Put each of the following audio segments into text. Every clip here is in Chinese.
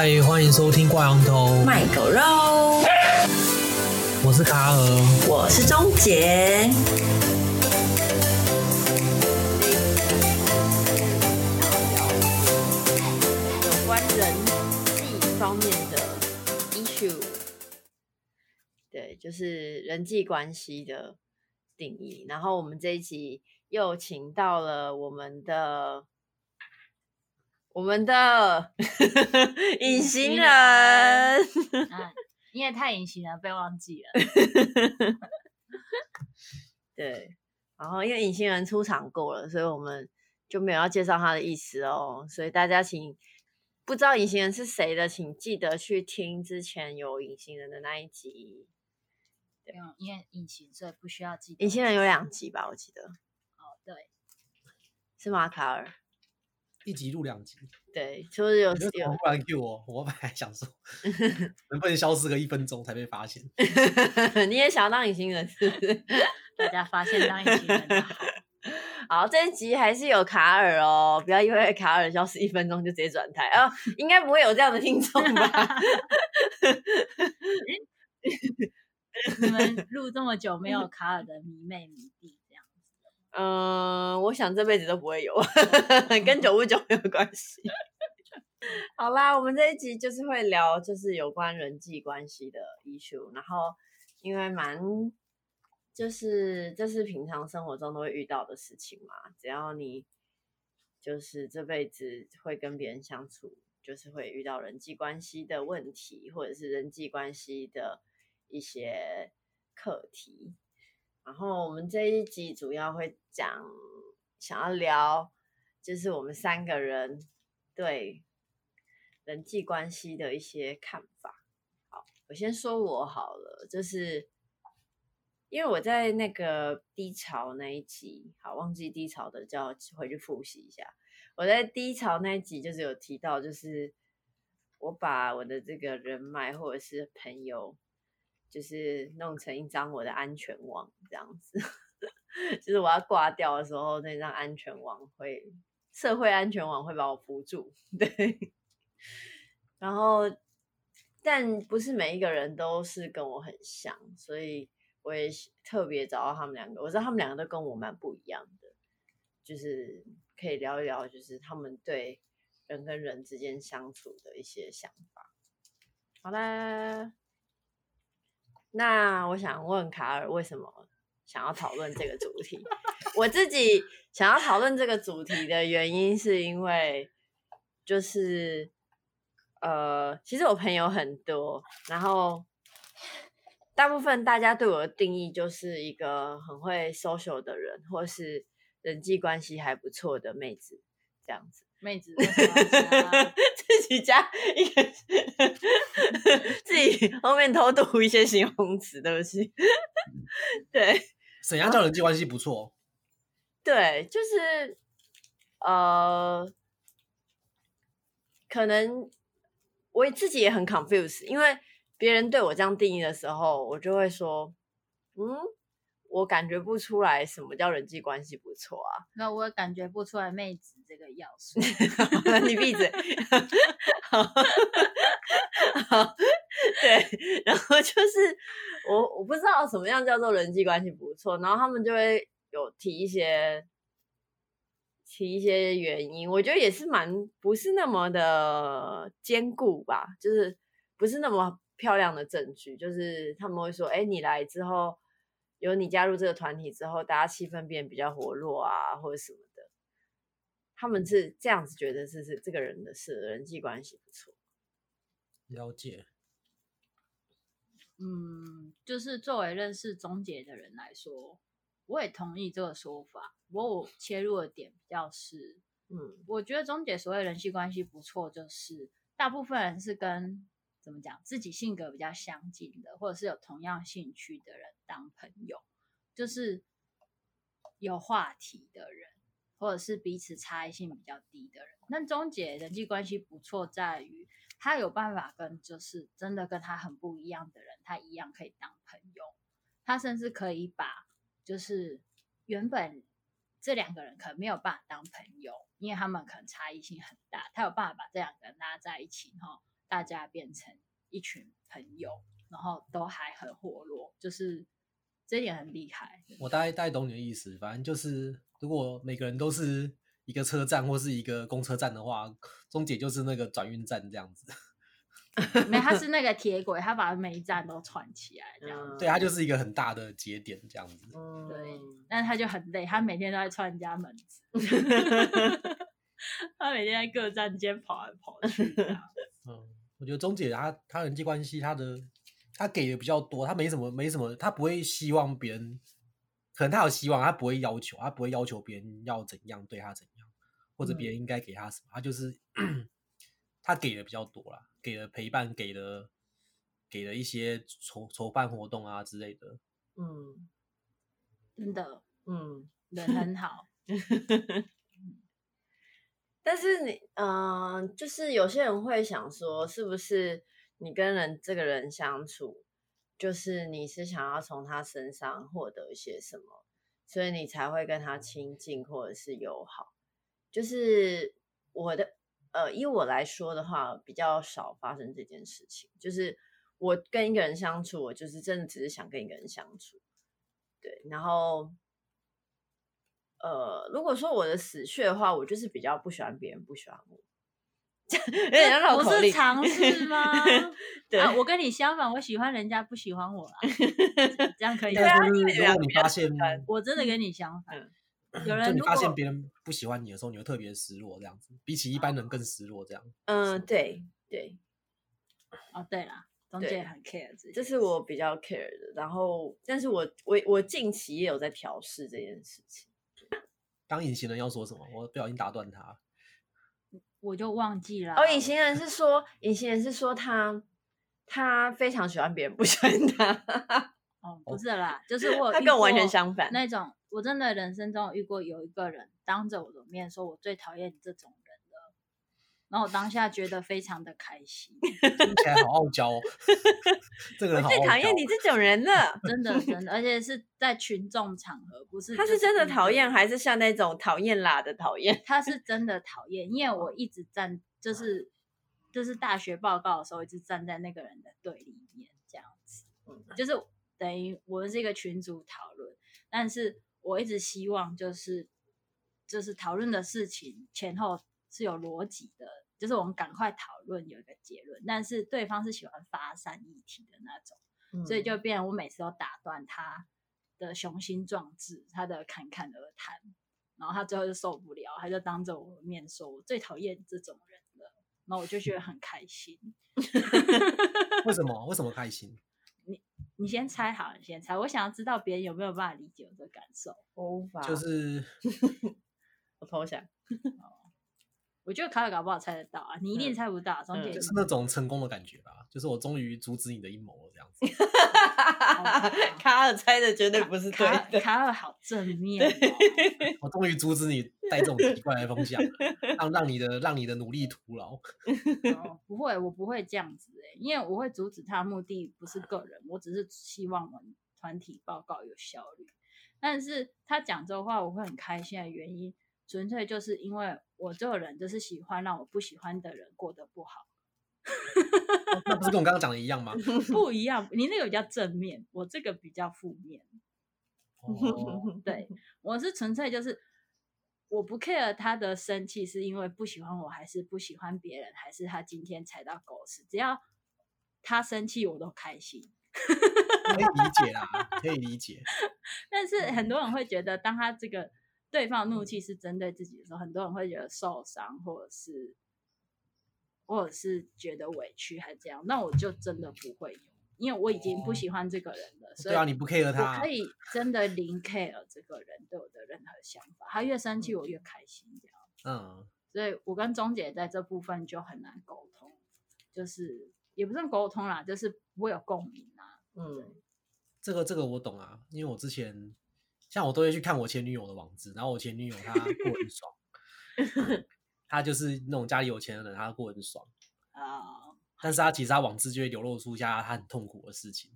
嗨，欢迎收听挂羊头卖狗肉。我是卡尔，我是钟杰。有关人际方面的 issue，对，就是人际关系的定义。然后我们这一集又请到了我们的。我们的 隐形人，啊，因为太隐形了，被忘记了。对，然后因为隐形人出场过了，所以我们就没有要介绍他的意思哦。所以大家请不知道隐形人是谁的，请记得去听之前有隐形人的那一集。对，因为隐形，所以不需要记得。隐形人有两集吧，我记得。哦，对，是吗，卡尔？一集录两集，对，就是有有突然 Q 我，我本来想说，能不能消失个一分钟才被发现？你也想要当隐形人是不是？大家发现当隐形人好。好，这一集还是有卡尔哦，不要因为卡尔消失一分钟就直接转台啊，应该不会有这样的听众吧？你们录这么久没有卡尔的迷妹迷弟？嗯，我想这辈子都不会有，跟久不久没有关系。好啦，我们这一集就是会聊，就是有关人际关系的 issue。然后，因为蛮，就是这是平常生活中都会遇到的事情嘛。只要你就是这辈子会跟别人相处，就是会遇到人际关系的问题，或者是人际关系的一些课题。然后我们这一集主要会讲，想要聊，就是我们三个人对人际关系的一些看法。好，我先说我好了，就是因为我在那个低潮那一集，好，忘记低潮的就要回去复习一下。我在低潮那一集就是有提到，就是我把我的这个人脉或者是朋友。就是弄成一张我的安全网这样子，就是我要挂掉的时候，那张安全网会社会安全网会把我扶住，对。然后，但不是每一个人都是跟我很像，所以我也特别找到他们两个。我知道他们两个都跟我蛮不一样的，就是可以聊一聊，就是他们对人跟人之间相处的一些想法。好啦。那我想问卡尔，为什么想要讨论这个主题？我自己想要讨论这个主题的原因，是因为就是呃，其实我朋友很多，然后大部分大家对我的定义就是一个很会 social 的人，或是人际关系还不错的妹子这样子。妹子 自己加一个，自己后面偷读一些形容词，对不起。对，沈阳叫人际关系不错？对，就是呃，可能我自己也很 confused，因为别人对我这样定义的时候，我就会说，嗯。我感觉不出来什么叫人际关系不错啊，那我也感觉不出来妹子这个要素。你闭嘴。好，好，对，然后就是我我不知道什么样叫做人际关系不错，然后他们就会有提一些提一些原因，我觉得也是蛮不是那么的坚固吧，就是不是那么漂亮的证据，就是他们会说，哎，你来之后。有你加入这个团体之后，大家气氛变比较活络啊，或者什么的，他们是这样子觉得，是是这个人的是人际关系不错。了解。嗯，就是作为认识钟杰的人来说，我也同意这个说法。不过我切入的点比较是，嗯，我觉得钟杰所谓人际关系不错，就是大部分人是跟。怎么讲？自己性格比较相近的，或者是有同样兴趣的人当朋友，就是有话题的人，或者是彼此差异性比较低的人。那钟姐人际关系不错，在于他有办法跟就是真的跟他很不一样的人，他一样可以当朋友。他甚至可以把就是原本这两个人可能没有办法当朋友，因为他们可能差异性很大，他有办法把这两个人拉在一起，哈。大家变成一群朋友，然后都还很活络，就是这一点很厉害。我大概大概懂你的意思，反正就是如果每个人都是一个车站或是一个公车站的话，中捷就是那个转运站这样子。没，它 是那个铁轨，它把每一站都串起来，这样子。对，它就是一个很大的节点，这样子。对，但是他就很累，他每天都在串人家门子。他每天在各站间跑来跑去。嗯，我觉得中捷他他人际关系他的他给的比较多，他没什么没什么，他不会希望别人，可能他有希望，他不会要求，他不会要求别人要怎样对他怎样，或者别人应该给他什么，嗯、他就是 他给的比较多啦。给了陪伴，给了给了一些筹筹办活动啊之类的，嗯，真的，嗯，人很好。但是你，嗯、就是有些人会想说，是不是你跟人这个人相处，就是你是想要从他身上获得一些什么，所以你才会跟他亲近或者是友好。就是我的。呃，以我来说的话，比较少发生这件事情。就是我跟一个人相处，我就是真的只是想跟一个人相处。对，然后，呃，如果说我的死穴的话，我就是比较不喜欢别人不喜欢我。有点绕口令。不是尝试吗？对、啊，我跟你相反，我喜欢人家不喜欢我啊，这样可以吗？对啊，如果你发现，我真的跟你相反。嗯有人你发现别人不喜欢你的时候，你会特别失落，这样子，比起一般人更失落，这样。嗯，对对。哦，对啦，中介很 care 这，这是我比较 care 的。然后，但是我我我近期也有在调试这件事情。刚隐形人要说什么？我不小心打断他，我就忘记了。哦，隐形人是说，隐形人是说他他非常喜欢别人不喜欢他。哦，不是啦，就是我他跟我完全相反那种。我真的人生中有遇过有一个人当着我的面说，我最讨厌你这种然后我当下觉得非常的开心，听起来好傲娇哦。这个人最讨厌你这种人了，真的真的，而且是在群众场合，不是。他是真的讨厌，还是像那种讨厌啦的讨厌？他是真的讨厌，因为我一直站，就是就是大学报告的时候，一直站在那个人的对里面，这样子，就是等于我们是一个群组讨论，但是。我一直希望就是就是讨论的事情前后是有逻辑的，就是我们赶快讨论有一个结论。但是对方是喜欢发散议题的那种，嗯、所以就变我每次都打断他的雄心壮志，他的侃侃而谈，然后他最后就受不了，他就当着我的面说：“我最讨厌这种人了。”然后我就觉得很开心。为什么？为什么开心？你先猜好，你先猜。我想要知道别人有没有办法理解我的感受。我无法。就是 我投降。我觉得卡尔搞不好猜得到啊，你一定猜不到。中捷就是那种成功的感觉吧，就是我终于阻止你的阴谋了这样子。卡尔猜的绝对不是对的。卡尔好正面哦。我终于阻止你带这种奇怪的风向，让让你的让你的努力徒劳。哦，不会，我不会这样子欸，因为我会阻止他的目的不是个人，我只是希望我们团体报告有效率。但是他讲这话，我会很开心的原因。纯粹就是因为我这个人就是喜欢让我不喜欢的人过得不好，哦、那不是跟我刚刚讲的一样吗？不一样，你那个比较正面，我这个比较负面。哦，对，我是纯粹就是我不 care 他的生气是因为不喜欢我还是不喜欢别人，还是他今天踩到狗屎，只要他生气我都开心。可以理解啦，可以理解。但是很多人会觉得，当他这个。对方怒气是针对自己的时候，很多人会觉得受伤，或者是，或者是觉得委屈，还是这样。那我就真的不会有，因为我已经不喜欢这个人了。哦、所以，对啊，你不 care 他，我可以真的零 care 这个人对我的任何想法。他越生气，我越开心，这样。嗯，所以我跟钟姐在这部分就很难沟通，就是也不是沟通啦，就是不会有共鸣啊。嗯，这个这个我懂啊，因为我之前。像我都会去看我前女友的网志，然后我前女友她过很爽，她就是那种家里有钱的人，她过很爽啊。Oh. 但是她其实她网志就会流露出一下她很痛苦的事情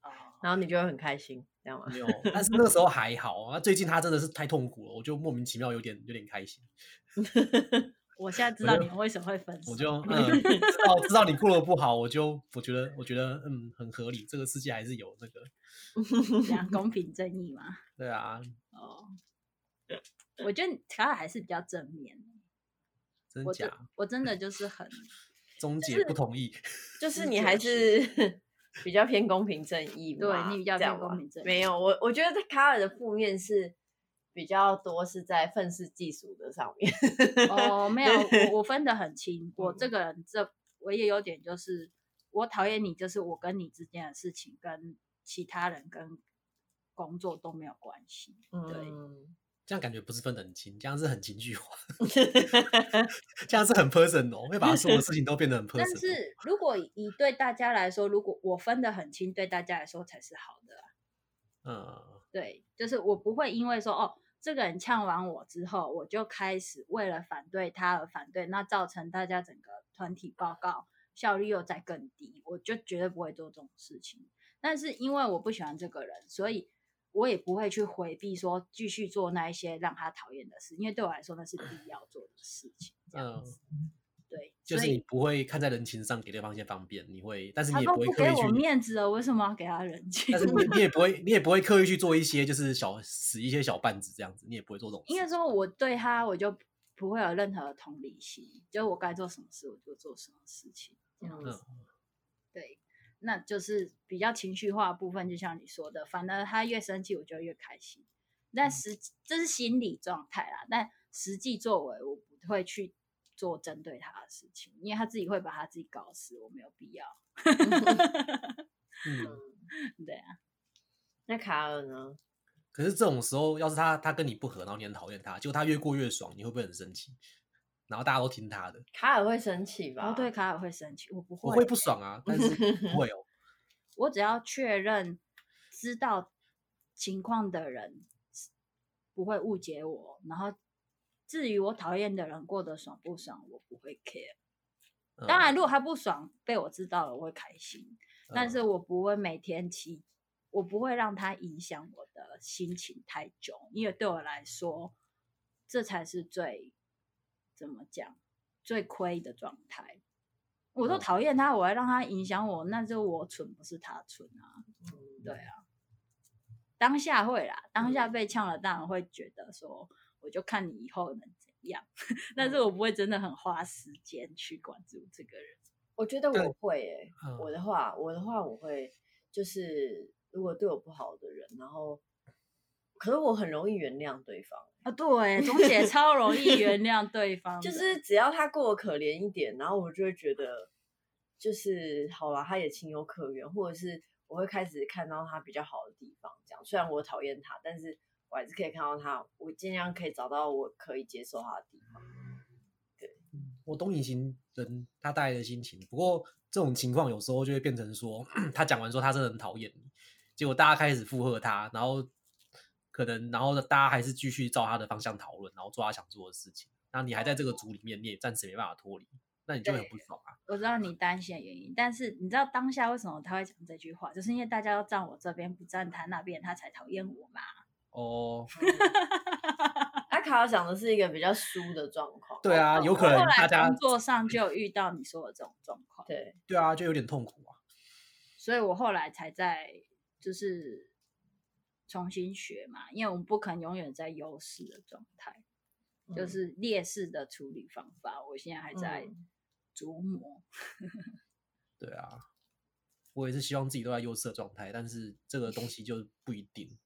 ，oh. 然后你就会很开心，这样吗？没有，但是那个时候还好啊。最近她真的是太痛苦了，我就莫名其妙有点有点开心。我现在知道你们为什么会分手，我就嗯，知道知道你过得不好，我就我觉得我觉得嗯很合理，这个世界还是有那个这样公平正义嘛。对啊，哦，我觉得卡尔还是比较正面，真假？我真的就是很 终结不同意，就是你还是比较偏公平正义嘛，对你比较偏公平正义，没有我我觉得卡尔的负面是。比较多是在愤世嫉俗的上面哦，没有，我我分得很清。我这个人这我也有点就是，我讨厌你，就是我跟你之间的事情跟其他人跟工作都没有关系。对，嗯、这样感觉不是分得很清，这样是很情绪化，这样是很 personal，会把所有的事情都变得很 personal。但是如果以对大家来说，如果我分得很清，对大家来说才是好的。嗯，对，就是我不会因为说哦，这个人呛完我之后，我就开始为了反对他而反对，那造成大家整个团体报告效率又在更低，我就绝对不会做这种事情。但是因为我不喜欢这个人，所以我也不会去回避说继续做那一些让他讨厌的事，因为对我来说那是必要做的事情。这样子。嗯对，就是你不会看在人情上给对方一些方便，你会，但是你也不会刻意去。面子了，为什么要给他人情？但是你你也不会，你也不会刻意去做一些就是小使一些小绊子这样子，你也不会做这种事。应该说，我对他我就不会有任何的同理心，就我该做什么事我就做什么事情这样子。嗯、对，那就是比较情绪化的部分，就像你说的，反而他越生气，我就越开心。但实、嗯、这是心理状态啦，但实际作为我不会去。做针对他的事情，因为他自己会把他自己搞死，我没有必要。嗯，对啊。那卡尔呢？可是这种时候，要是他他跟你不合，然后你很讨厌他，结果他越过越爽，你会不会很生气？然后大家都听他的。卡尔会生气吧？哦，对，卡尔会生气，我不会，我会不爽啊，但是不会哦。我只要确认知道情况的人不会误解我，然后。至于我讨厌的人过得爽不爽，我不会 care。当然，如果他不爽被我知道了，我会开心。但是我不会每天气，我不会让他影响我的心情太久，因为对我来说，这才是最怎么讲最亏的状态。我都讨厌他，我还让他影响我，那就我蠢，不是他蠢啊。对啊，当下会啦，当下被呛了，当然会觉得说。我就看你以后能怎样，但是我不会真的很花时间去关注这个人。我觉得我会诶、欸，我的话，我的话我会就是如果对我不好的人，然后可是我很容易原谅对方啊。对，钟姐超容易原谅对方，就是只要他过得可怜一点，然后我就会觉得就是好了，他也情有可原，或者是我会开始看到他比较好的地方。这样，虽然我讨厌他，但是。我还是可以看到他，我尽量可以找到我可以接受他的地方。对，我懂隐形人他带来的心情。不过这种情况有时候就会变成说，他讲完说他真的很讨厌你，结果大家开始附和他，然后可能然后大家还是继续照他的方向讨论，然后做他想做的事情。那你还在这个组里面，你也暂时没办法脱离，那你就很不爽啊。我知道你担心的原因，但是你知道当下为什么他会讲这句话，就是因为大家都站我这边，不站他那边，他才讨厌我嘛。哦，阿卡尔讲的是一个比较输的状况。对啊，有可能大家工作上就有遇到你说的这种状况。对，对啊，就有点痛苦啊。所以我后来才在就是重新学嘛，因为我们不可能永远在优势的状态，嗯、就是劣势的处理方法，我现在还在琢磨。嗯、对啊，我也是希望自己都在优势的状态，但是这个东西就不一定。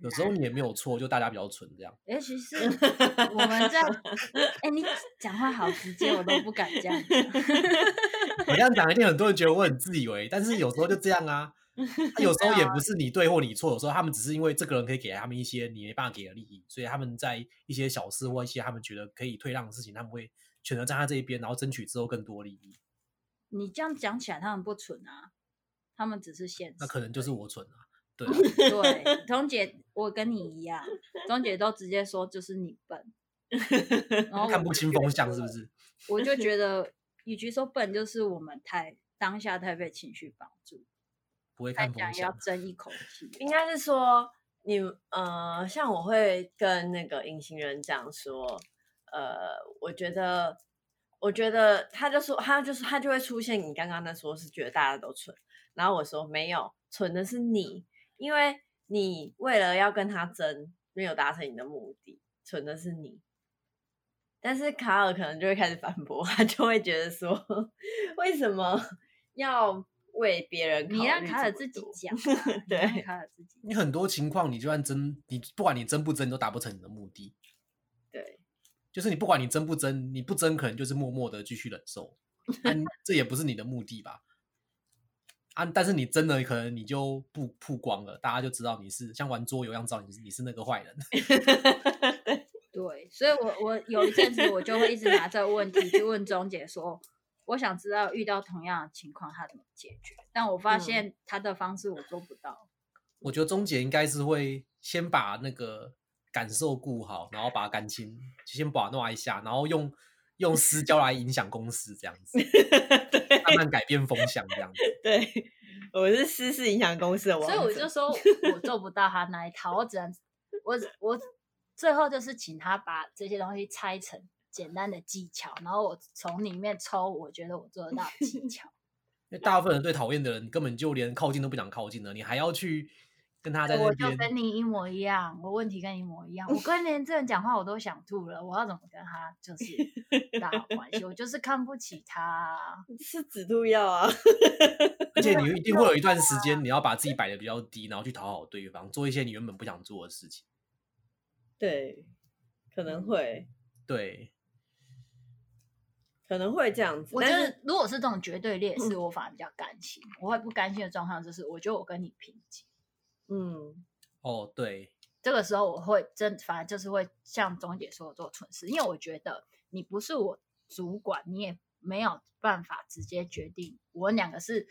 有时候你也没有错，就大家比较蠢这样。哎、欸，其实我们在哎、欸，你讲话好直接，我都不敢这样讲。我这样讲，一定很多人觉得我很自以为，但是有时候就这样啊。他有时候也不是你对或你错，有时候他们只是因为这个人可以给他们一些你没办法给的利益，所以他们在一些小事或一些他们觉得可以退让的事情，他们会选择站在这一边，然后争取之后更多利益。你这样讲起来，他们不蠢啊，他们只是现实。那可能就是我蠢啊。对，对，钟姐，我跟你一样，钟姐都直接说就是你笨，然后看不清风向是不是？我就觉 得，与其说笨，就是我们太当下太被情绪绑住，不会看风向，要争一口气。应该是说，你呃，像我会跟那个隐形人讲说，呃，我觉得我觉得他就说，他就是他就会出现你刚刚那说，是觉得大家都蠢，然后我说没有，蠢的是你，因为你为了要跟他争，没有达成你的目的，蠢的是你。但是卡尔可能就会开始反驳，他就会觉得说，为什么要为别人考虑？你让卡尔自己讲、啊，对，卡尔自己。你很多情况，你就算争，你不管你争不争，都达不成你的目的。对。就是你不管你争不争，你不争可能就是默默的继续忍受，但这也不是你的目的吧？啊！但是你真的可能你就不曝光了，大家就知道你是像玩桌游一样，知道你是你是那个坏人。对，所以我我有一阵子我就会一直拿这个问题去问钟姐说，我想知道遇到同样的情况他怎么解决，但我发现他的方式我做不到。我觉得钟姐应该是会先把那个。感受顾好，然后把感情先把弄一下，然后用用私交来影响公司，这样子，对 慢慢改变风向，这样子。对，我是私事影响公司的王，所以我就说 我做不到他那一套，我只能我我最后就是请他把这些东西拆成简单的技巧，然后我从里面抽我觉得我做得到的技巧。因为大部分人最讨厌的人，根本就连靠近都不想靠近了，你还要去。跟他在我就跟你一模一样，我问题跟你一模一样。我 跟连这人讲话我都想吐了，我要怎么跟他就是打好关系？我就是看不起他，是止吐药啊！而且你一定会有一段时间，你要把自己摆的比较低，然后去讨好对方，做一些你原本不想做的事情。对，可能会，对，可能会这样子。我觉得如果是这种绝对劣势，我反而比较甘心。嗯、我会不甘心的状况就是，我觉得我跟你平级。嗯，哦，对，这个时候我会真，反正就是会像钟姐说的做蠢事，因为我觉得你不是我主管，你也没有办法直接决定，我们两个是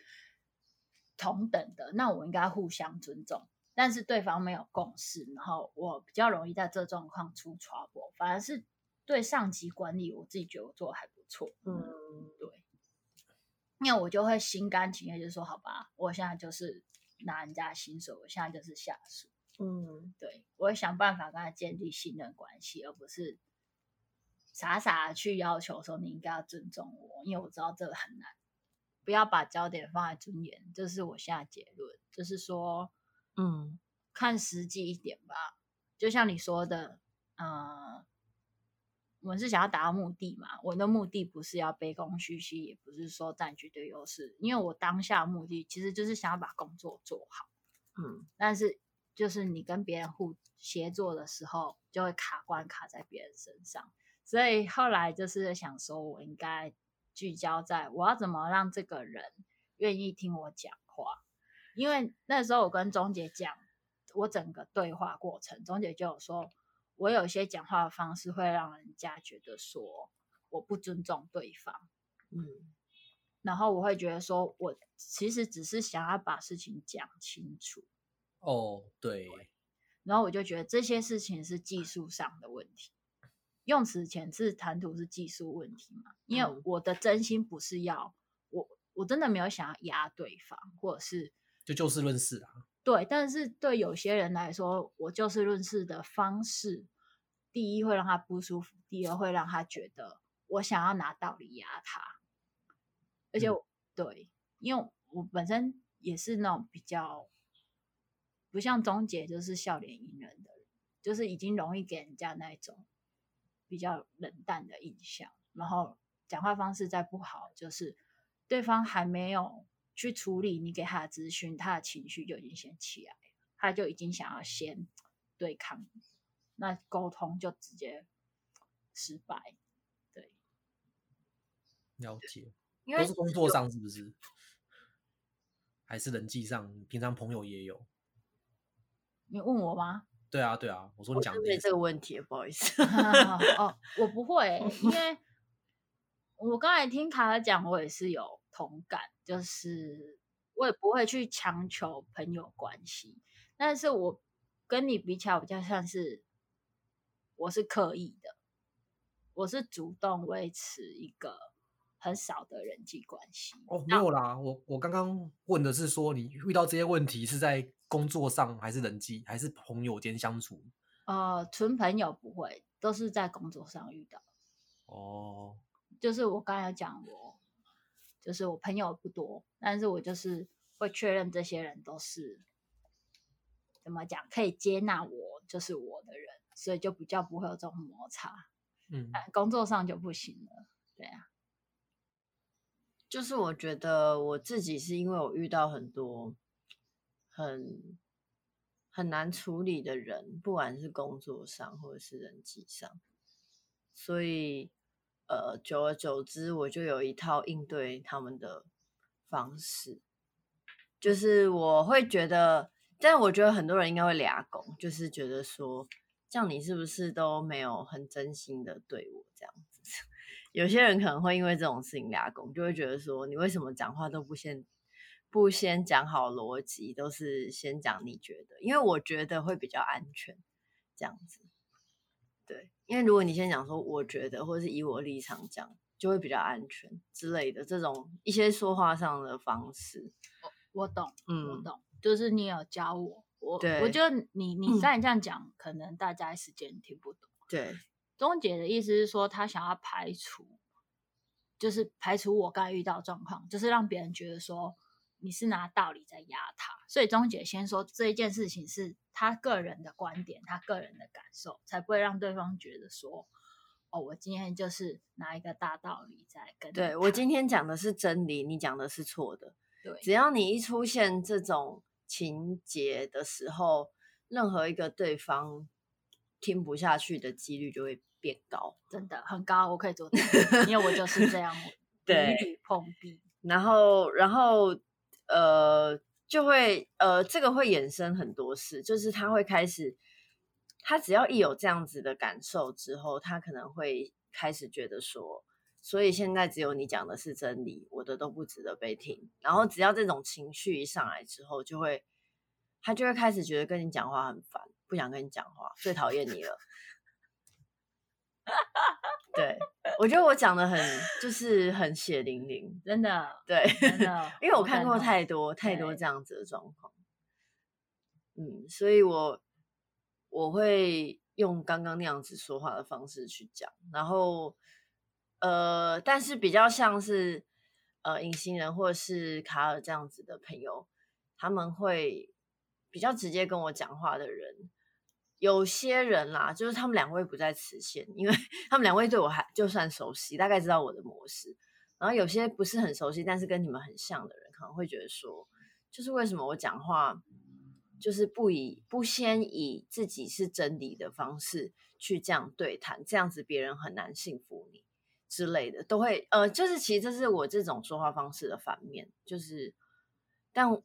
同等的，那我应该互相尊重。但是对方没有共识，然后我比较容易在这状况出 trouble，反而是对上级管理，我自己觉得我做的还不错。嗯，对，那我就会心甘情愿，就是说，好吧，我现在就是。拿人家薪水，我现在就是下属。嗯，对，我会想办法跟他建立信任关系，而不是傻傻的去要求说你应该要尊重我，因为我知道这个很难。不要把焦点放在尊严，这是我现在结论，就是说，嗯，看实际一点吧。就像你说的，嗯。我们是想要达到目的嘛？我的目的不是要卑躬屈膝，也不是说占绝对优势，因为我当下目的其实就是想要把工作做好。嗯，但是就是你跟别人互协作的时候，就会卡关卡在别人身上，所以后来就是想说，我应该聚焦在我要怎么让这个人愿意听我讲话，因为那时候我跟钟姐讲我整个对话过程，钟姐就有说。我有些讲话的方式会让人家觉得说我不尊重对方，嗯，然后我会觉得说我其实只是想要把事情讲清楚。哦，对。然后我就觉得这些事情是技术上的问题，用词遣词谈吐是技术问题嘛？因为我的真心不是要我，我真的没有想要压对方，或者是就就事论事啊。对，但是对有些人来说，我就事论事的方式，第一会让他不舒服，第二会让他觉得我想要拿道理压他，而且、嗯、对，因为我本身也是那种比较不像钟姐，就是笑脸迎人的人，就是已经容易给人家那种比较冷淡的印象，然后讲话方式再不好，就是对方还没有。去处理你给他的资讯，他的情绪就已经先起来了，他就已经想要先对抗，那沟通就直接失败。对，了解，因为都是工作上是不是？还是人际上？平常朋友也有？你问我吗？对啊，对啊，我说你讲的这个问题，不好意思。哦，我不会，因为我刚才听卡尔讲，我也是有。同感，就是我也不会去强求朋友关系，但是我跟你比起来，比较像是我是刻意的，我是主动维持一个很少的人际关系。哦，没有啦，我我刚刚问的是说，你遇到这些问题是在工作上，还是人际，还是朋友间相处？呃，纯朋友不会，都是在工作上遇到。哦。就是我刚才有讲我，就是我朋友不多，但是我就是会确认这些人都是怎么讲，可以接纳我就是我的人，所以就比较不会有这种摩擦。嗯，工作上就不行了。对啊，就是我觉得我自己是因为我遇到很多很很难处理的人，不管是工作上或者是人际上，所以呃，久而久之，我就有一套应对他们的方式。就是我会觉得，但我觉得很多人应该会俩拱，就是觉得说，这样你是不是都没有很真心的对我这样子？有些人可能会因为这种事情俩拱，就会觉得说，你为什么讲话都不先不先讲好逻辑，都是先讲你觉得？因为我觉得会比较安全，这样子。对，因为如果你先讲说我觉得，或者是以我立场讲，就会比较安全之类的这种一些说话上的方式。我我懂，嗯，我懂，就是你有教我，我我觉得你你虽然这样讲，嗯，可能大家一时间听不懂。对。钟姐的意思是说，她想要排除，就是排除我刚才遇到状况，就是让别人觉得说你是拿道理在压他。所以钟姐先说这一件事情是她个人的观点，她个人的感受，才不会让对方觉得说，哦，我今天就是拿一个大道理在跟。对，我今天讲的是真理，你讲的是错的。对，只要你一出现这种情节的时候，任何一个对方听不下去的几率就会。变高，真的很高，我可以做到，因为我就是这样，对，碰壁，然后，然后，呃，就会，呃，这个会衍生很多事，就是他会开始，他只要一有这样子的感受之后，他可能会开始觉得说，所以现在只有你讲的是真理，我的都不值得被听。然后，只要这种情绪一上来之后，就会，他就会开始觉得跟你讲话很烦，不想跟你讲话，最讨厌你了。对，我觉得我讲的很就是很血淋淋，真的，对，真的，因为我看过太多太多这样子的状况，嗯，所以我我会用刚刚那样子说话的方式去讲，然后呃，但是比较像是呃隐形人或者是卡尔这样子的朋友，他们会比较直接跟我讲话的人。有些人啦，就是他们两位不在此限，因为 他们两位对我还就算熟悉，大概知道我的模式。然后有些不是很熟悉，但是跟你们很像的人，可能会觉得说，就是为什么我讲话就是不以不先以自己是真理的方式去这样对谈，这样子别人很难信服你之类的，都会呃，就是其实这是我这种说话方式的反面，就是但。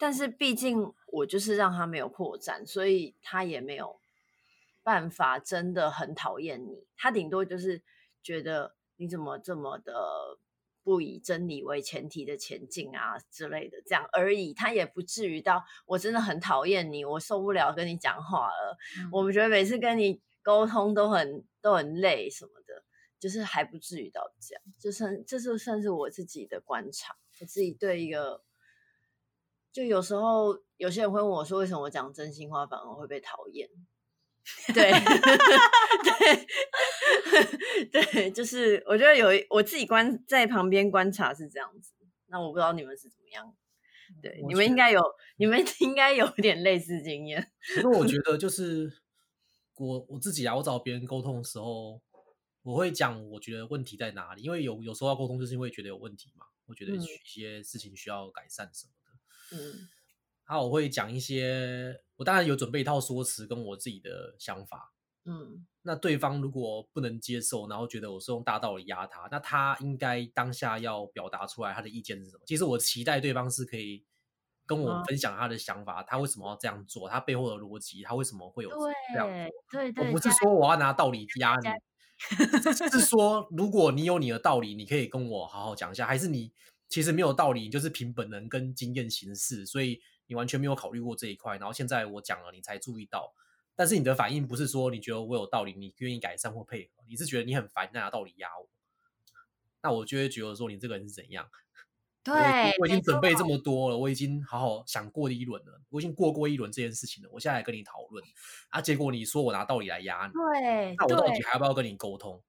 但是毕竟我就是让他没有破绽，所以他也没有办法真的很讨厌你。他顶多就是觉得你怎么这么的不以真理为前提的前进啊之类的，这样而已。他也不至于到我真的很讨厌你，我受不了跟你讲话了。嗯。我们觉得每次跟你沟通都很都很累什么的，就是还不至于到这样。就算这就算是我自己的观察，我自己对一个。就有时候有些人会问我说：“为什么我讲真心话反而会被讨厌？”对，对，对，就是我觉得有我自己观在旁边观察是这样子。那我不知道你们是怎么样？对，你们应该有，你们应该有点类似经验。可是我觉得就是我我自己啊，我找别人沟通的时候，我会讲我觉得问题在哪里，因为有有时候要沟通，就是因为觉得有问题嘛，我觉得一些事情需要改善什么的。嗯，好，我会讲一些，我当然有准备一套说辞跟我自己的想法。嗯，那对方如果不能接受，然后觉得我是用大道理压他，那他应该当下要表达出来他的意见是什么？其实我期待对方是可以跟我分享他的想法，嗯、他为什么要这样做，他背后的逻辑，他为什么会有这样做？对对，我不是说我要拿道理压你，是说如果你有你的道理，你可以跟我好好讲一下，还是你？其实没有道理，你就是凭本能跟经验行事，所以你完全没有考虑过这一块。然后现在我讲了，你才注意到。但是你的反应不是说你觉得我有道理，你愿意改善或配合，你是觉得你很烦，那拿道理压我。那我就会觉得说你这个人是怎样？对，我已经准备这么多了，我已经好好想过一轮了，我已经过过一轮这件事情了。我现在来跟你讨论啊，结果你说我拿道理来压你，对，那我到底还要不要跟你沟通？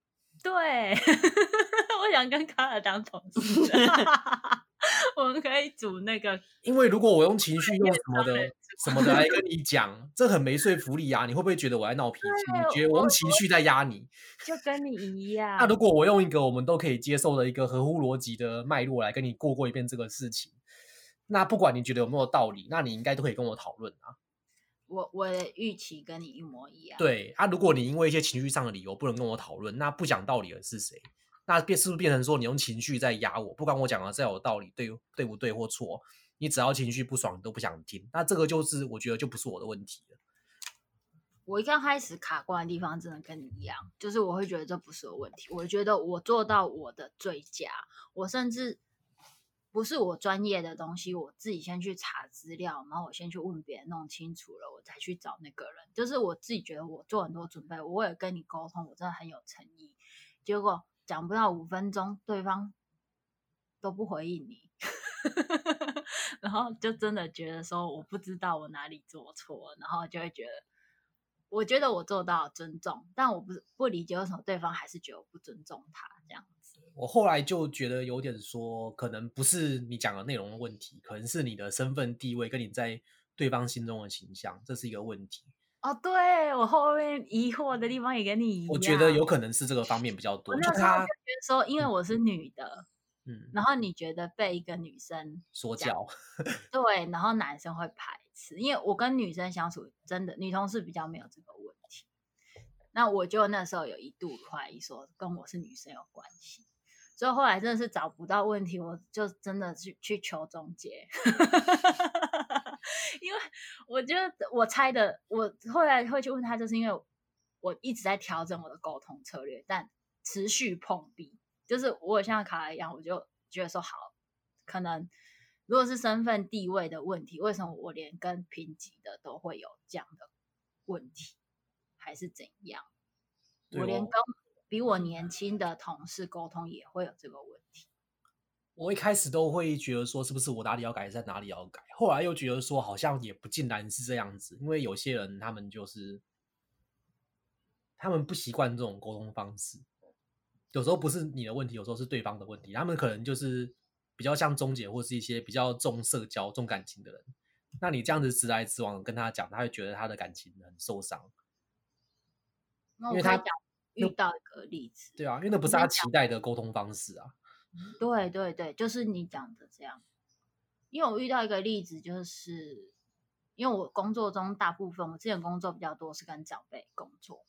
对，我想跟卡尔当同事。我们可以组那个，因为如果我用情绪用什么的什么的来跟你讲，这很没说服力啊！你会不会觉得我在闹脾气？你觉得我用情绪在压你？就跟你一 样。那如果我用一个我们都可以接受的一个合乎逻辑的脉络来跟你过过一遍这个事情，那不管你觉得有没有道理，那你应该都可以跟我讨论啊。我我的预期跟你一模一样。对啊，如果你因为一些情绪上的理由不能跟我讨论，那不讲道理的是谁？那变是不是变成说你用情绪在压我？不管我讲的再有道理，对对不对或错，你只要情绪不爽，你都不想听。那这个就是我觉得就不是我的问题了。我一刚开始卡关的地方真的跟你一样，就是我会觉得这不是我问题。我觉得我做到我的最佳，我甚至不是我专业的东西，我自己先去查资料，然后我先去问别人弄清楚了，我再去找那个人。就是我自己觉得我做很多准备，我也跟你沟通，我真的很有诚意，结果。讲不到五分钟，对方都不回应你，然后就真的觉得说我不知道我哪里做错，然后就会觉得，我觉得我做到了尊重，但我不不理解为什么对方还是觉得我不尊重他这样子。我后来就觉得有点说，可能不是你讲的内容的问题，可能是你的身份地位跟你在对方心中的形象，这是一个问题。哦，对，我后面疑惑的地方也跟你一样，我觉得有可能是这个方面比较多。我那时候就觉得说，因为我是女的，嗯，然后你觉得被一个女生说教，对，然后男生会排斥，因为我跟女生相处，真的女同事比较没有这个问题。那我就那时候有一度怀疑说，跟我是女生有关系。所以后来真的是找不到问题，我就真的去去求中介。因为我觉得我猜的，我后来会去问他，就是因为我一直在调整我的沟通策略，但持续碰壁。就是我像卡尔一样，我就觉得说好，可能如果是身份地位的问题，为什么我连跟平级的都会有这样的问题，还是怎样？我连跟比我年轻的同事沟通也会有这个问题。我一开始都会觉得说，是不是我哪里要改善，哪里要改。后来又觉得说，好像也不尽然是这样子，因为有些人他们就是他们不习惯这种沟通方式。有时候不是你的问题，有时候是对方的问题。他们可能就是比较像中介或是一些比较重社交、重感情的人。那你这样子直来直往跟他讲，他会觉得他的感情很受伤。因为他讲遇到一个例子，对啊，因为那不是他期待的沟通方式啊。对对对，就是你讲的这样。因为我遇到一个例子，就是因为我工作中大部分我之前工作比较多是跟长辈工作，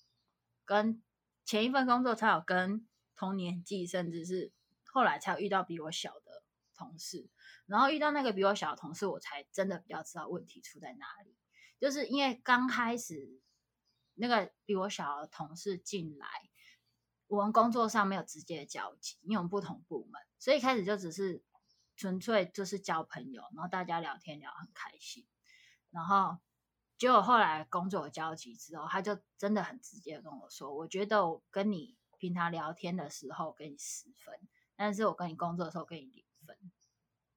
跟前一份工作才有跟同年纪，甚至是后来才有遇到比我小的同事。然后遇到那个比我小的同事，我才真的比较知道问题出在哪里。就是因为刚开始那个比我小的同事进来。我们工作上没有直接的交集，因为我们不同部门，所以开始就只是纯粹就是交朋友，然后大家聊天聊很开心，然后结果后来工作有交集之后，他就真的很直接跟我说：“我觉得我跟你平常聊天的时候给你十分，但是我跟你工作的时候给你零分。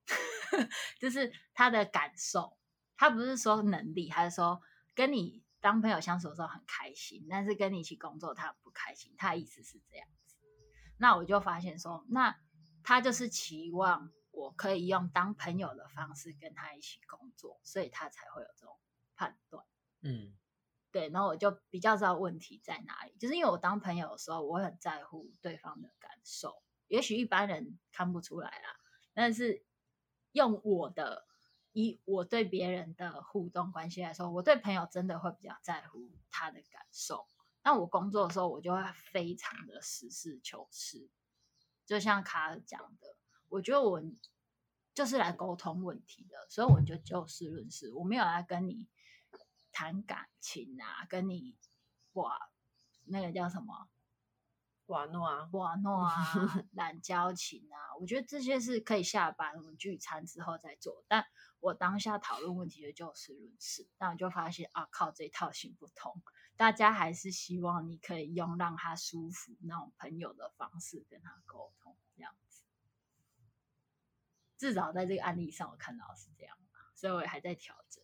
”就是他的感受，他不是说能力，他是说跟你。当朋友相处的时候很开心，但是跟你一起工作他不开心，他的意思是这样子。那我就发现说，那他就是期望我可以用当朋友的方式跟他一起工作，所以他才会有这种判断。嗯，对。然后我就比较知道问题在哪里，就是因为我当朋友的时候，我很在乎对方的感受，也许一般人看不出来啦，但是用我的。以我对别人的互动关系来说，我对朋友真的会比较在乎他的感受。那我工作的时候，我就会非常的实事求是。就像卡尔讲的，我觉得我就是来沟通问题的，所以我就就事论事，我没有来跟你谈感情啊，跟你哇那个叫什么玩弄啊玩弄啊 懒交情啊，我觉得这些是可以下班我们聚餐之后再做，但。我当下讨论问题的就事论事，但我就发现啊，靠，这一套行不通。大家还是希望你可以用让他舒服那种朋友的方式跟他沟通，这样子。至少在这个案例上，我看到是这样，所以我还在调整。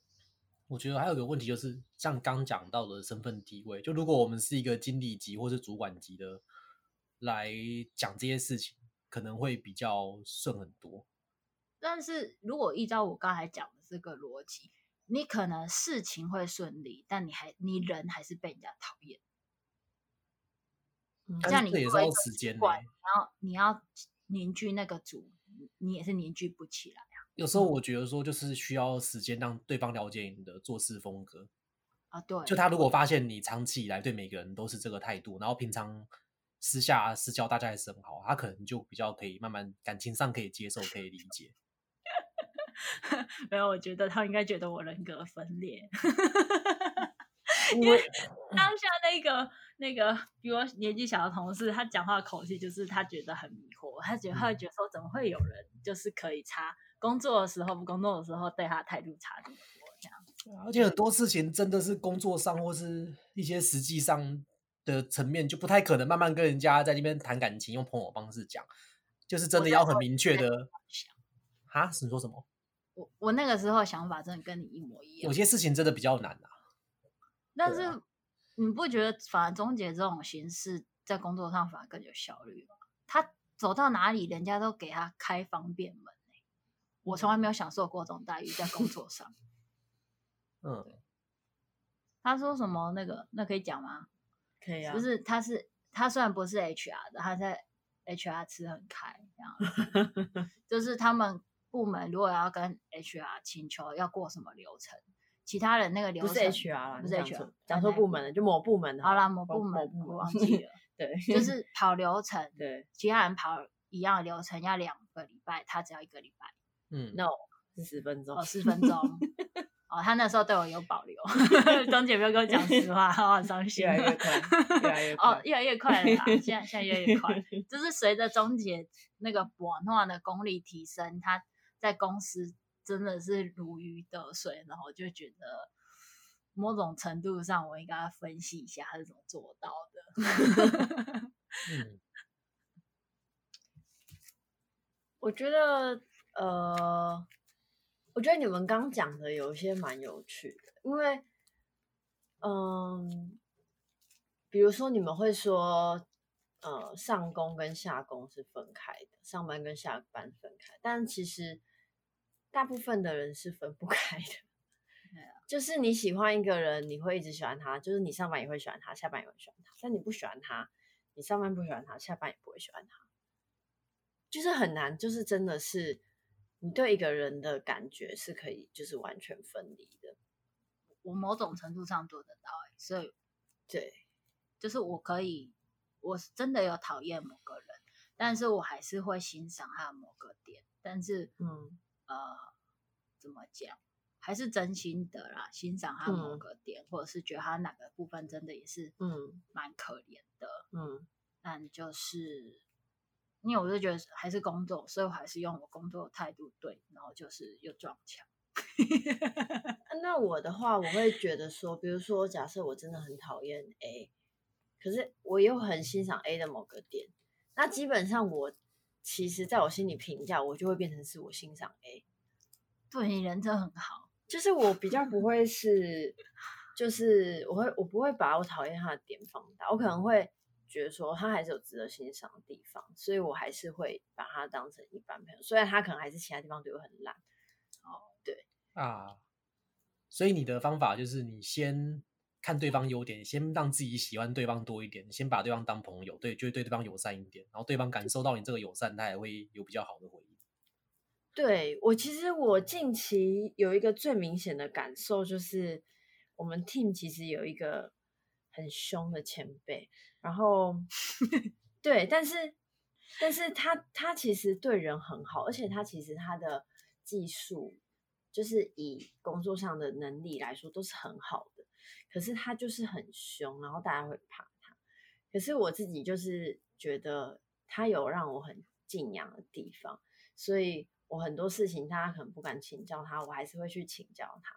我觉得还有个问题就是，像刚讲到的身份地位，就如果我们是一个经理级或是主管级的来讲这些事情，可能会比较顺很多。但是如果依照我刚才讲的这个逻辑，你可能事情会顺利，但你还你人还是被人家讨厌。嗯，这样你也是要时间，然后你要凝聚那个组，你也是凝聚不起来啊。有时候我觉得说，就是需要时间让对方了解你的做事风格啊。对，就他如果发现你长期以来对每个人都是这个态度，然后平常私下私交大家还是很好，他可能就比较可以慢慢感情上可以接受，可以理解。没有，我觉得他应该觉得我人格分裂。因为当下那个那个比我年纪小的同事，他讲话的口气就是他觉得很迷惑，他觉得他会觉得说，怎么会有人就是可以差工作的时候不工作的时候对他态度差这么多这样。而且很多事情真的是工作上或是一些实际上的层面，就不太可能慢慢跟人家在那边谈感情，用朋友方式讲，就是真的要很明确的。哈？你说什么？我我那个时候想法真的跟你一模一样。有些事情真的比较难啊。但是你不觉得反而终结这种形式在工作上反而更有效率吗？他走到哪里，人家都给他开方便门，欸。我从来没有享受过这种待遇在工作上。嗯，他说什么？那个那可以讲吗？可以啊。就是他是他虽然不是 HR 的，他在 HR 吃很开这样。就是他们。部门如果要跟 HR 请求要过什么流程，其他人那个流程不是 HR 不是 HR，讲错部门了，就某部门的。好啦，某部门，部门我忘记了。对，就是跑流程。对，其他人跑一样的流程要两个礼拜，他只要一个礼拜。嗯，No，是十分钟。哦，十分钟。哦，他那时候对我有保留。钟姐没有跟我讲实话，我很伤心。越来越快，越来越快。哦，越来越快了啦！现在现在越来越快，就是随着钟姐那个广东话的功力提升，他。在公司真的是如鱼得水，然后我就觉得某种程度上，我应该分析一下他是怎么做到的。嗯，我觉得，呃，我觉得你们刚讲的有一些蛮有趣的，因为，嗯、呃，比如说你们会说。呃，上工跟下工是分开的，上班跟下班分开，但其实大部分的人是分不开的。就是你喜欢一个人，你会一直喜欢他，就是你上班也会喜欢他，下班也会喜欢他。但你不喜欢他，你上班不喜欢他，下班也不会喜欢他。就是很难，就是真的是你对一个人的感觉是可以就是完全分离的。我某种程度上做得到，所以对，就是我可以。我是真的有讨厌某个人，但是我还是会欣赏他的某个点。但是，嗯，呃，怎么讲，还是真心的啦，欣赏他某个点，嗯，或者是觉得他哪个部分真的也是，嗯，蛮可怜的，嗯。但就是，因为我就觉得还是工作，所以我还是用我工作的态度对，然后就是又撞墙。那我的话，我会觉得说，比如说，假设我真的很讨厌 A。可是我又很欣赏 A 的某个点，那基本上我其实在我心里评价，我就会变成是我欣赏 A。对，你人真很好，就是我比较不会是，就是我会我不会把我讨厌他的点放大，我可能会觉得说他还是有值得欣赏的地方，所以我还是会把他当成一般朋友，虽然他可能还是其他地方对我很烂。哦，对啊，所以你的方法就是你先。看对方优点，先让自己喜欢对方多一点，先把对方当朋友，对，就对对方友善一点，然后对方感受到你这个友善，他也会有比较好的回应。对，我其实我近期有一个最明显的感受，就是我们 team 其实有一个很凶的前辈，然后 对，但是但是他他其实对人很好，而且他其实他的技术就是以工作上的能力来说都是很好的。可是他就是很凶，然后大家会怕他。可是我自己就是觉得他有让我很敬仰的地方，所以我很多事情大家可能不敢请教他，我还是会去请教他。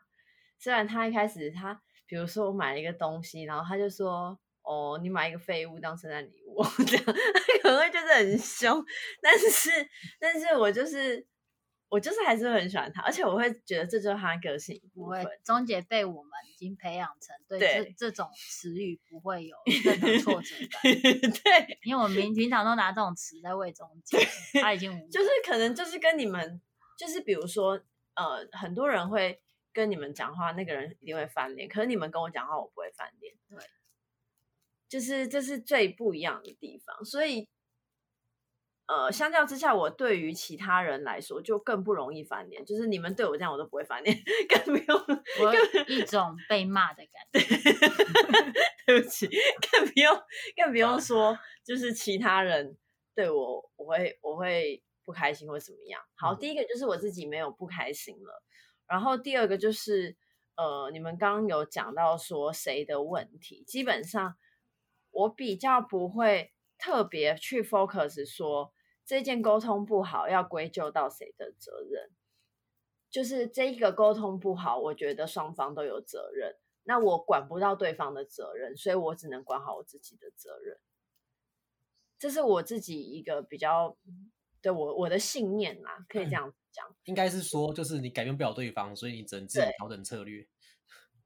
虽然他一开始他，比如说我买了一个东西，然后他就说：“哦，你买一个废物当圣诞礼物。”这样可能会就是很凶，但是但是我就是我就是还是很喜欢他，而且我会觉得这就是他个性。不会，钟姐被我们已经培养成对这这种词语不会有 任何挫折感。对，因为我们平平常都拿这种词在喂钟姐，他已经就是可能就是跟你们，就是比如说呃，很多人会跟你们讲话，那个人一定会翻脸，可是你们跟我讲话，我不会翻脸。对，就是这是最不一样的地方，所以。呃，相较之下，我对于其他人来说就更不容易翻脸。就是你们对我这样，我都不会翻脸，更不用我有一种被骂的感觉。对不起，更不用更不用说，就是其他人对我，我会我会不开心或怎么样。好，第一个就是我自己没有不开心了，然后第二个就是呃，你们刚刚有讲到说谁的问题，基本上我比较不会特别去 focus 说。这件沟通不好，要归咎到谁的责任？就是这一个沟通不好，我觉得双方都有责任。那我管不到对方的责任，所以我只能管好我自己的责任。这是我自己一个比较对我我的信念啦，可以这样讲。应该是说，就是你改变不了对方，所以你只能自己调整策略。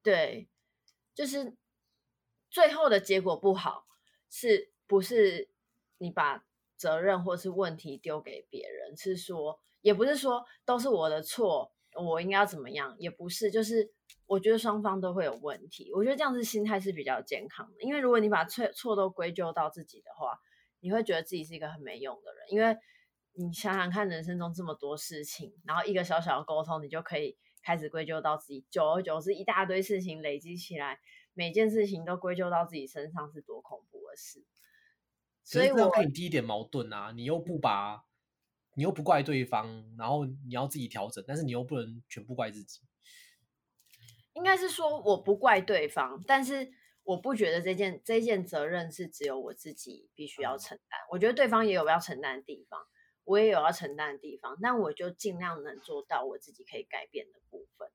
对，对，就是最后的结果不好，是不是你把？责任或是问题丢给别人，是说也不是说都是我的错，我应该要怎么样？也不是，就是我觉得双方都会有问题。我觉得这样子心态是比较健康的，因为如果你把错错都归咎到自己的话，你会觉得自己是一个很没用的人。因为你想想看，人生中这么多事情，然后一个小小的沟通，你就可以开始归咎到自己，久而久之，一大堆事情累积起来，每件事情都归咎到自己身上，是多恐怖的事。所以我跟你第一点矛盾啊，你又不把，你又不怪对方，然后你要自己调整，但是你又不能全部怪自己。应该是说我不怪对方，但是我不觉得这件这件责任是只有我自己必须要承担。我觉得对方也有要承担的地方，我也有要承担的地方，但我就尽量能做到我自己可以改变的部分。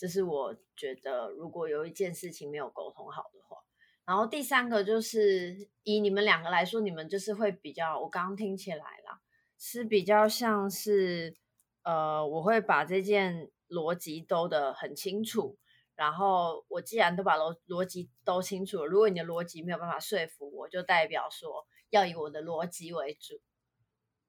这是我觉得，如果有一件事情没有沟通好的话。然后第三个就是以你们两个来说，你们就是会比较，我刚刚听起来啦，是比较像是，呃，我会把这件逻辑兜得很清楚。然后我既然都把逻逻辑兜清楚了，如果你的逻辑没有办法说服我，就代表说要以我的逻辑为主。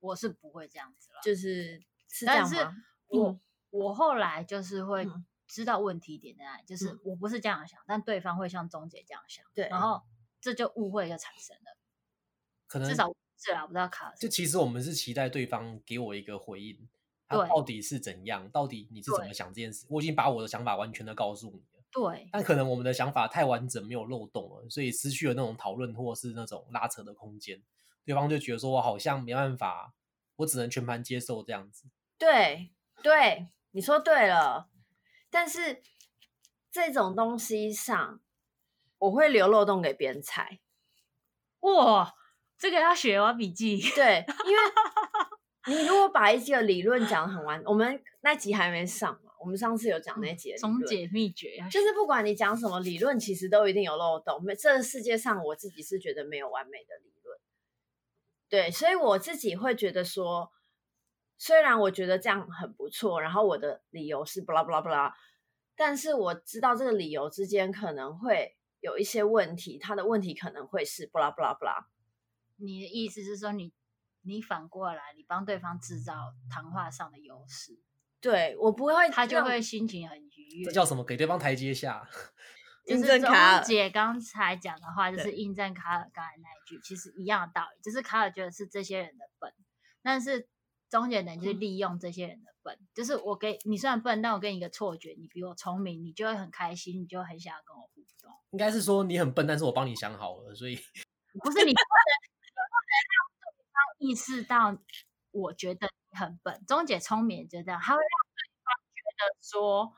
我是不会这样子了，就是是这样吗？但是我、嗯、我后来就是会。嗯知道问题点在哪里，就是我不是这样想，嗯、但对方会像钟姐这样想，对，然后这就误会就产生了。可能至少是啊，我不知道卡。就其实我们是期待对方给我一个回应，他到底是怎样，到底你是怎么想这件事？我已经把我的想法完全的告诉你了，对。但可能我们的想法太完整，没有漏洞了，所以失去了那种讨论或是那种拉扯的空间。对方就觉得说我好像没办法，我只能全盘接受这样子。对对，你说对了。但是这种东西上，我会留漏洞给别人猜。哇，这个要写完笔记。对，因为 你如果把一个理论讲得很完，我们那集还没上嘛。我们上次有讲那集的总结秘诀，就是不管你讲什么理论，其实都一定有漏洞。没，这个世界上我自己是觉得没有完美的理论。对，所以我自己会觉得说。虽然我觉得这样很不错，然后我的理由是不啦不啦不啦，但是我知道这个理由之间可能会有一些问题，他的问题可能会是不啦不啦不啦。你的意思是说你，你你反过来，你帮对方制造谈话上的优势？对，我不会，他就会心情很愉悦。这叫什么？给对方台阶下。印证卡尔姐刚才讲的话，就是印证卡尔刚才那一句，其实一样的道理，就是卡尔觉得是这些人的笨，但是。中间人就是利用这些人的笨，嗯、就是我给你虽然笨，但我给你一个错觉，你比我聪明，你就会很开心，你就很想要跟我互动。应该是说你很笨，但是我帮你想好了，所以 不是你不能让对方意识到，我觉得你很笨。钟姐聪明就这样，她会让对方觉得说，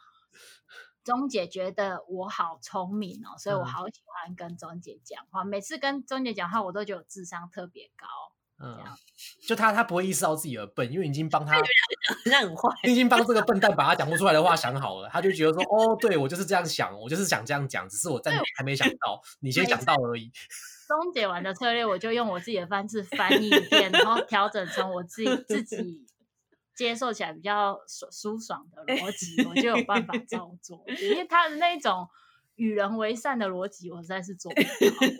钟姐觉得我好聪明哦，所以我好喜欢跟钟姐讲话。嗯、每次跟钟姐讲话，我都觉得我智商特别高。嗯，就他，他不会意识到自己的笨，因为已经帮他，那很坏，已经帮这个笨蛋把他讲不出来的话想好了，他就觉得说，哦，对我就是这样想，我就是想这样讲，只是我暂时还没想到，你先想到而已。终结完的策略，我就用我自己的方式翻译一遍，然后调整成我自己自己接受起来比较舒舒爽的逻辑，我就有办法照做。因为他的那种与人为善的逻辑，我实在是做不到。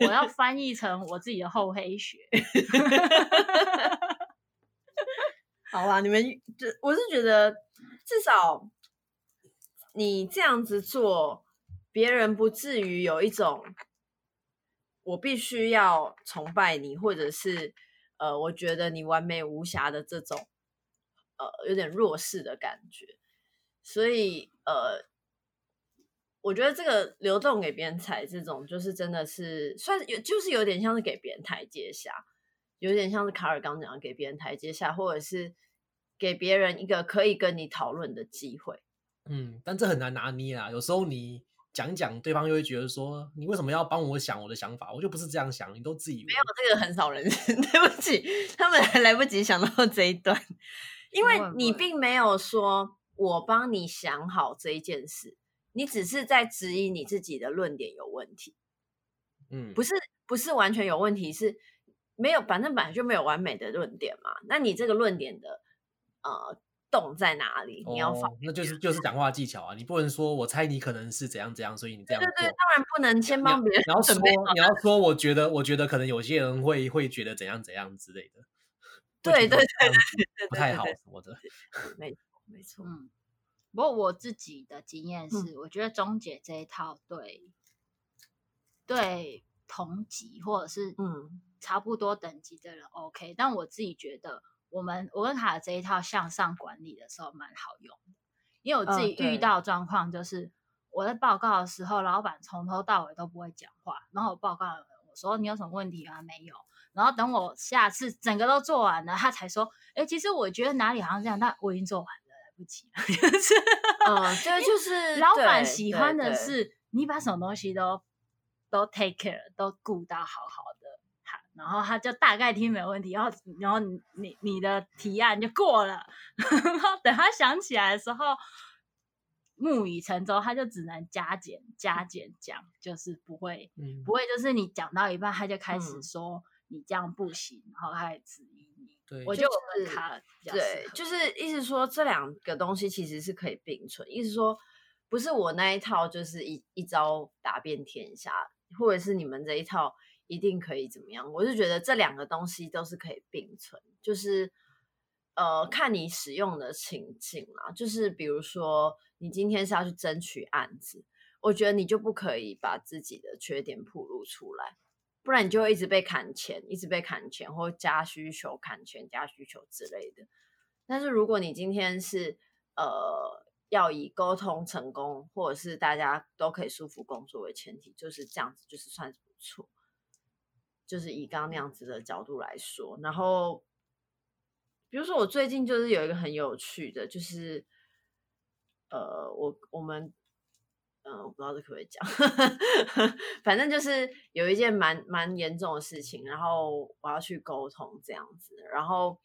我要 翻译成我自己的厚黑学。好吧，你们就我是觉得，至少你这样子做，别人不至于有一种我必须要崇拜你，或者是呃，我觉得你完美无瑕的这种。呃，有点弱势的感觉，所以呃，我觉得这个流动给别人踩，这种就是真的是算有，就是有点像是给别人台阶下，有点像是卡尔刚讲的给别人台阶下，或者是给别人一个可以跟你讨论的机会。嗯，但这很难拿捏啊，有时候你讲讲，对方又会觉得说，你为什么要帮我想我的想法？我就不是这样想，你都自己没有这个很少人，对不起，他们还来不及想到这一段。因为你并没有说我帮你想好这一件事，你只是在质疑你自己的论点有问题。嗯，不是不是完全有问题，是没有，反正本来就没有完美的论点嘛。那你这个论点的呃洞在哪里？你要放、哦，那就是就是讲话技巧啊。你不能说我猜你可能是怎样怎样，所以你这样做。对对，当然不能先帮别人。你要说你要说，我觉得我觉得可能有些人会会觉得怎样怎样之类的。对对对对对，不太好什么的，没错没错。嗯，不过我自己的经验是，我觉得中姐这一套对对同级或者是嗯。差不多等级的人 OK，但我自己觉得我们我跟卡的这一套向上管理的时候蛮好用的，因为我自己遇到状况就是我在报告的时候，老板从头到尾都不会讲话，然后我报告我说你有什么问题吗？没有。然后等我下次整个都做完了，他才说：“哎，其实我觉得哪里好像这样，但我已经做完不及了。”就是，嗯，这就是老板喜欢的是你把什么东西都都 take care，都顾到好好的，好，然后他就大概听没问题，然后然后你你你的提案就过了，然后等他想起来的时候，木已成舟，他就只能加减加减讲，就是不会、嗯、不会，就是你讲到一半他就开始说。嗯你这样不行，然后还质疑你。对，我就问他，对，就是意思说这两个东西其实是可以并存。意思说，不是我那一套就是一一招打遍天下，或者是你们这一套一定可以怎么样？我是觉得这两个东西都是可以并存，就是呃，看你使用的情境啦。就是比如说，你今天是要去争取案子，我觉得你就不可以把自己的缺点暴露出来。不然你就会一直被砍钱，一直被砍钱，或加需求砍钱、加需求之类的。但是如果你今天是呃要以沟通成功，或者是大家都可以舒服工作为前提，就是这样子，就是算是不错。就是以刚刚那样子的角度来说，然后比如说我最近就是有一个很有趣的，就是呃我我们。嗯，我不知道这可不可以讲，反正就是有一件蛮蛮严重的事情，然后我要去沟通这样子，然后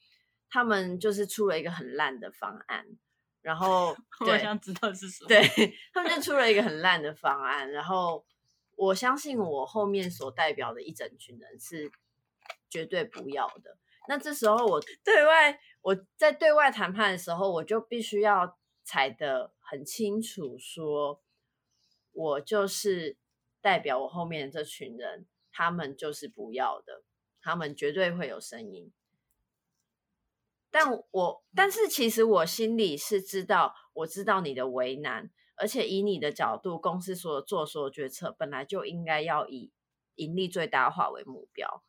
他们就是出了一个很烂的方案，然后 我想知道是什么，对，他们就出了一个很烂的方案，然后我相信我后面所代表的一整群人是绝对不要的。那这时候我对外我在对外谈判的时候，我就必须要踩得很清楚说。我就是代表我后面这群人，他们就是不要的，他们绝对会有声音。但我，但是其实我心里是知道，我知道你的为难，而且以你的角度，公司所做所有决策本来就应该要以盈利最大化为目标。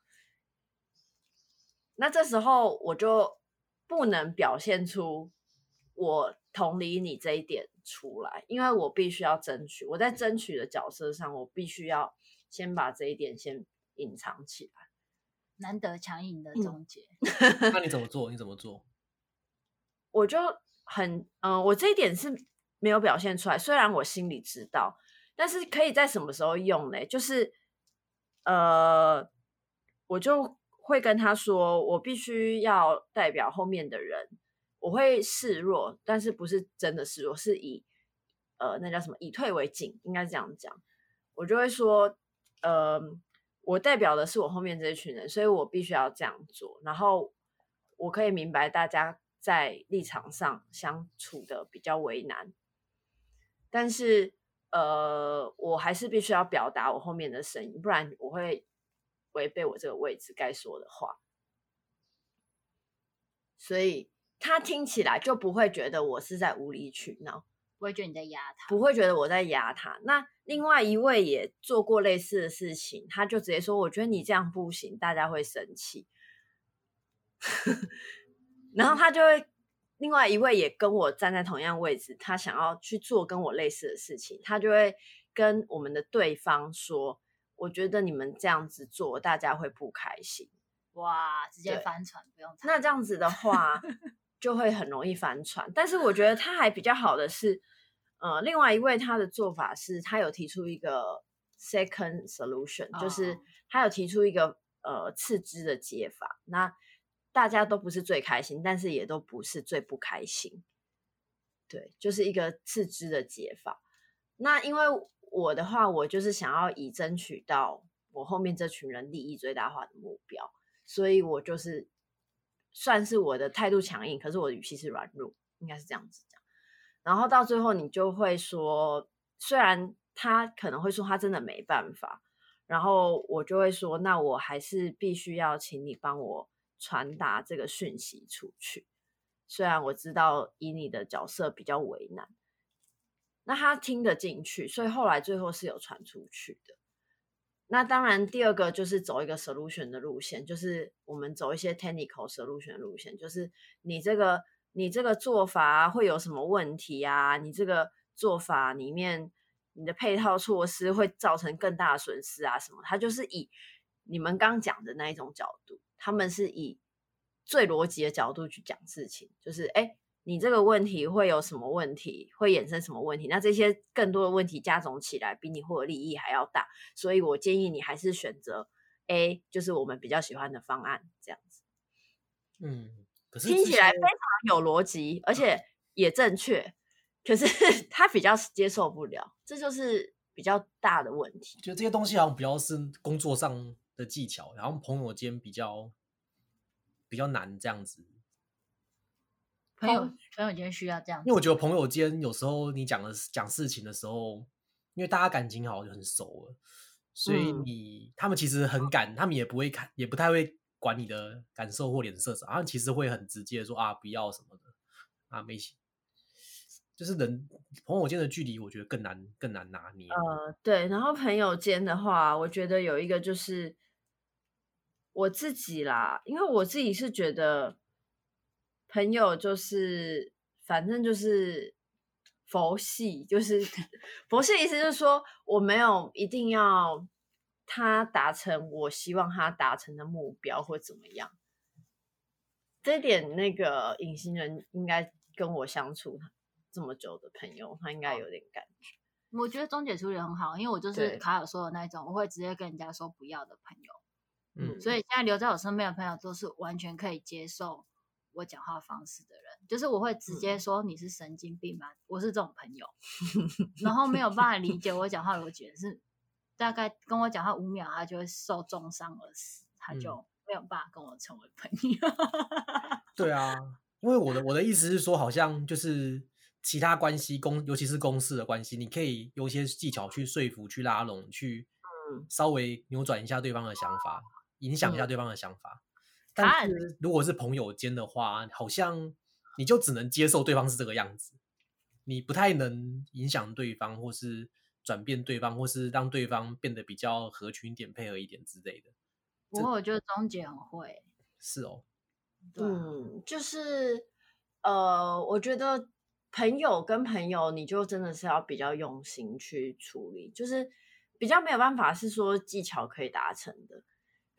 那这时候我就不能表现出我同理你这一点。出来，因为我必须要争取。我在争取的角色上，我必须要先把这一点先隐藏起来。难得强硬的总结，嗯、那你怎么做？你怎么做？我就很嗯、呃，我这一点是没有表现出来。虽然我心里知道，但是可以在什么时候用呢？就是呃，我就会跟他说，我必须要代表后面的人。我会示弱，但是不是真的示弱，是以呃，那叫什么？以退为进，应该是这样讲。我就会说，呃，我代表的是我后面这一群人，所以我必须要这样做。然后我可以明白大家在立场上相处的比较为难，但是呃，我还是必须要表达我后面的声音，不然我会违背我这个位置该说的话。所以他听起来就不会觉得我是在无理取闹，不会觉得你在压他，不会觉得我在压他。那另外一位也做过类似的事情，他就直接说：“我觉得你这样不行，大家会生气。”然后他就会另外一位也跟我站在同样位置，他想要去做跟我类似的事情，他就会跟我们的对方说：“我觉得你们这样子做，大家会不开心。”哇，直接翻船不用。那这样子的话，就会很容易翻船。但是我觉得他还比较好的是，呃，另外一位他的做法是，他有提出一个 second solution，、oh. 就是他有提出一个呃次之的解法。那大家都不是最开心，但是也都不是最不开心。对，就是一个次之的解法。那因为我的话，我就是想要以争取到我后面这群人利益最大化的目标。所以我就是算是我的态度强硬，可是我的语气是软弱，应该是这样子讲。然后到最后，你就会说，虽然他可能会说他真的没办法，然后我就会说，那我还是必须要请你帮我传达这个讯息出去。虽然我知道以你的角色比较为难，那他听得进去，所以后来最后是有传出去的。那当然，第二个就是走一个 solution 的路线，就是我们走一些 technical solution 的路线，就是你这个你这个做法会有什么问题啊？你这个做法里面你的配套措施会造成更大的损失啊？什么？他就是以你们刚讲的那一种角度，他们是以最逻辑的角度去讲事情，就是哎。你这个问题会有什么问题？会衍生什么问题？那这些更多的问题加总起来，比你获得利益还要大。所以我建议你还是选择 A，就是我们比较喜欢的方案，这样子。嗯，可是听起来非常有逻辑，而且 也正确。可是 他比较接受不了，这就是比较大的问题。就这些东西好像比较是工作上的技巧，然后朋友间比较比较难这样子。朋友，朋友间需要这样，因为我觉得朋友间有时候你讲的讲事情的时候，因为大家感情好就很熟了，所以你、嗯、他们其实很敢，他们也不会看，也不太会管你的感受或脸色啥，他们其实会很直接说啊，不要什么的啊，没戏。就是人朋友间的距离，我觉得更难更难拿捏。呃，对，然后朋友间的话，我觉得有一个就是我自己啦，因为我自己是觉得。朋友就是，反正就是佛系，就是 佛系，意思就是说，我没有一定要他达成我希望他达成的目标或怎么样。这点，那个隐形人应该跟我相处这么久的朋友，他应该有点感觉。我觉得钟姐处理很好，因为我就是卡尔说的那种，我会直接跟人家说不要的朋友。嗯，所以现在留在我身边的朋友都是完全可以接受。我讲话方式的人，就是我会直接说你是神经病吗？嗯、我是这种朋友，然后没有办法理解我讲话逻辑是大概跟我讲话五秒，他就会受重伤而死，他就没有办法跟我成为朋友。嗯、对啊，因为我的我的意思是说，好像就是其他关系公，尤其是公事的关系，你可以有一些技巧去说服、去拉拢、去稍微扭转一下对方的想法，影响一下对方的想法。嗯但是如果是朋友间的话，好像你就只能接受对方是这个样子，你不太能影响对方，或是转变对方，或是让对方变得比较合群一点、配合一点之类的。不过我觉得钟姐很会，是哦，嗯，就是呃，我觉得朋友跟朋友，你就真的是要比较用心去处理，就是比较没有办法是说技巧可以达成的。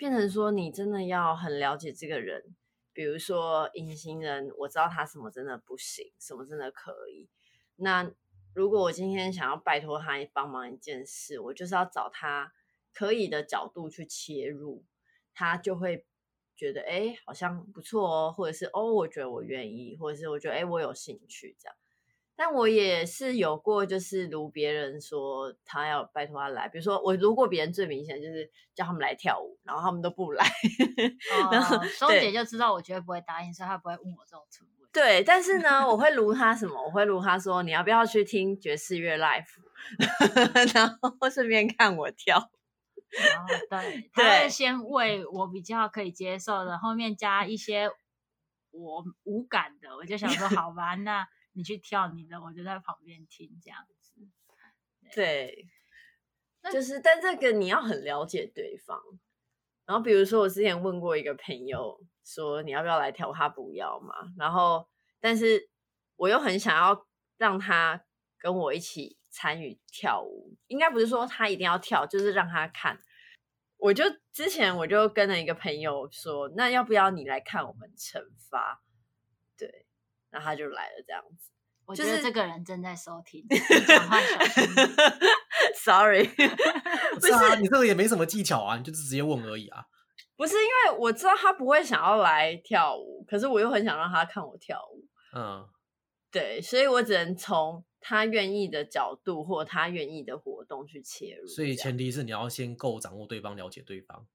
变成说，你真的要很了解这个人，比如说隐形人，我知道他什么真的不行，什么真的可以。那如果我今天想要拜托他帮忙一件事，我就是要找他可以的角度去切入，他就会觉得哎，好像不错哦，或者是哦，我觉得我愿意，或者是我觉得哎，我有兴趣这样。但我也是有过，就是如别人说他要拜托他来，比如说我如果别人最明显就是叫他们来跳舞，然后他们都不来，哦、然后钟姐就知道我绝对不会答应，所以她不会问我这种蠢问对，但是呢，我会如他什么？我会如他说，你要不要去听爵士乐 live，然后顺便看我跳。哦，对，他会先为我比较可以接受的，后面加一些我无感的，我就想说，好吧，那你去跳你的，我就在旁边听这样子。对，对就是，但这个你要很了解对方。然后比如说，我之前问过一个朋友说，你要不要来跳？他不要嘛。然后，但是我又很想要让他跟我一起参与跳舞。应该不是说他一定要跳，就是让他看。我就之前我就跟了一个朋友说，那要不要你来看我们惩罚？对，然后他就来了，这样子。我觉得这个人正在收听，讲话小心。Sorry，不是啊，你这个也没什么技巧啊，你就是直接问而已啊。不是因为我知道他不会想要来跳舞，可是我又很想让他看我跳舞。嗯，对，所以我只能从他愿意的角度或他愿意的活动去切入。所以前提是你要先够掌握对方，了解对方，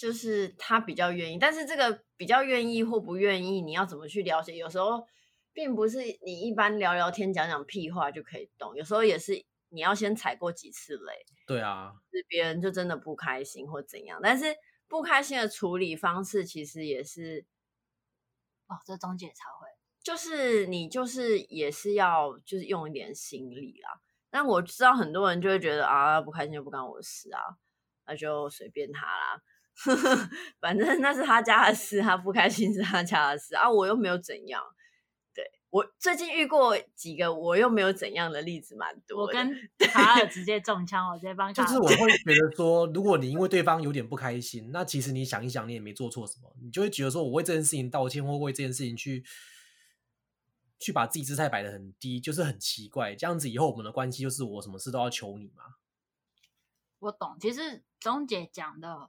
就是他比较愿意，但是这个比较愿意或不愿意，你要怎么去了解？有时候。并不是你一般聊聊天、讲讲屁话就可以懂，有时候也是你要先踩过几次雷。对啊，是别人就真的不开心或怎样，但是不开心的处理方式其实也是，哦，这中介才会，就是你就是也是要就是用一点心力啦。但我知道很多人就会觉得啊，不开心就不干我的事啊，那就随便他啦，反正那是他家的事，他不开心是他家的事啊，我又没有怎样。对我最近遇过几个我又没有怎样的例子，蛮多。我跟卡尔直接中枪，我直接帮。就是我会觉得说，如果你因为对方有点不开心，那其实你想一想，你也没做错什么，你就会觉得说我为这件事情道歉，或为这件事情去去把自己姿态摆得很低，就是很奇怪。这样子以后我们的关系就是我什么事都要求你嘛。我懂，其实钟姐讲的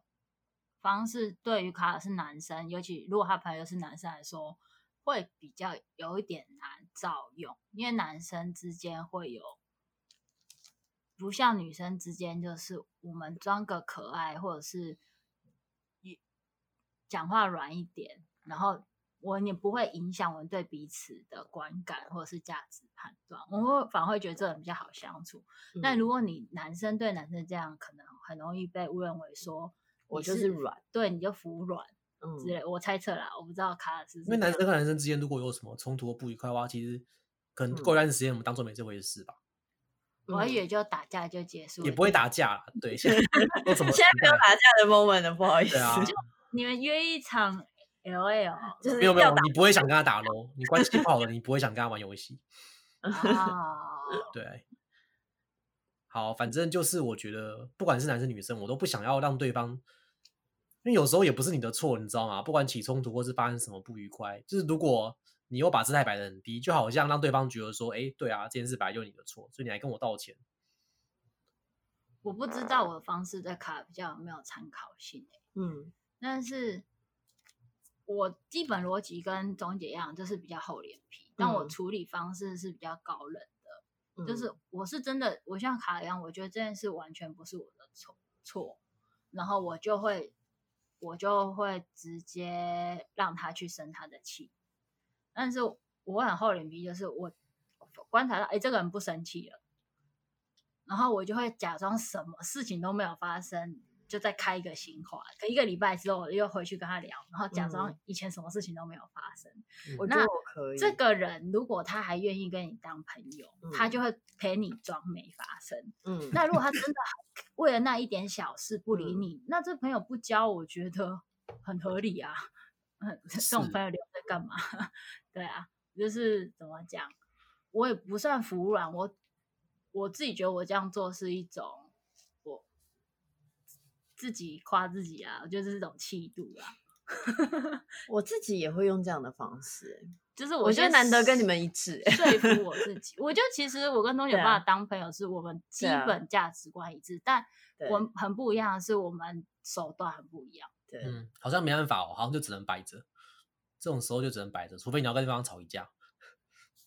方式对于卡尔是男生，尤其如果他朋友是男生来说。会比较有一点难照用，因为男生之间会有不像女生之间，就是我们装个可爱，或者是讲话软一点，然后我也不会影响我们对彼此的观感或者是价值判断，我会反而会觉得这人比较好相处。嗯。但如果你男生对男生这样，可能很容易被误认为说我就是软，对，你就服软。嗯，之类，我猜测啦，我不知道卡尔是，是。因为男生和男生之间如果有什么冲突或不愉快的话，其实可能过一段时间我们当做没这回事吧。我还以为就打架就结束，也不会打架啦。对，现在？现在没有打架的 moment 了，不好意思。啊、就你们约一场 LL，就是没有没有，你不会想跟他打喽。你关系不好了，你不会想跟他玩游戏。啊，对。好，反正就是我觉得，不管是男生女生，我都不想要让对方。因为有时候也不是你的错，你知道吗？不管起冲突或是发生什么不愉快，就是如果你又把姿态摆得很低，就好像让对方觉得说：“哎，对啊，这件事本来就是你的错，所以你还跟我道歉。”我不知道我的方式在卡比较有没有参考性，嗯，但是我基本逻辑跟钟姐一样，就是比较厚脸皮，但我处理方式是比较高冷的，嗯、就是我是真的，我像卡一样，我觉得这件事完全不是我的错错，然后我就会。我就会直接让他去生他的气，但是我很厚脸皮，就是我观察到，哎，这个人不生气了，然后我就会假装什么事情都没有发生。就再开一个新话，可一个礼拜之后又回去跟他聊，然后假装以前什么事情都没有发生。嗯、我觉得我可以。这个人如果他还愿意跟你当朋友，嗯、他就会陪你装没发生。嗯，那如果他真的 为了那一点小事不理你，嗯、那这朋友不交，我觉得很合理啊。嗯，这种朋友留着干嘛？对啊，就是怎么讲，我也不算服软，我我自己觉得我这样做是一种。自己夸自己啊，我觉得这是种气度啊。我自己也会用这样的方式，就是我，我觉得难得跟你们一致，说服我自己。我觉得其实我跟东 九爸当朋友，是我们基本价值观一致，啊、但我们很不一样的是，我们手段很不一样。对，嗯，好像没办法哦，好像就只能摆着。这种时候就只能摆着，除非你要跟对方吵一架。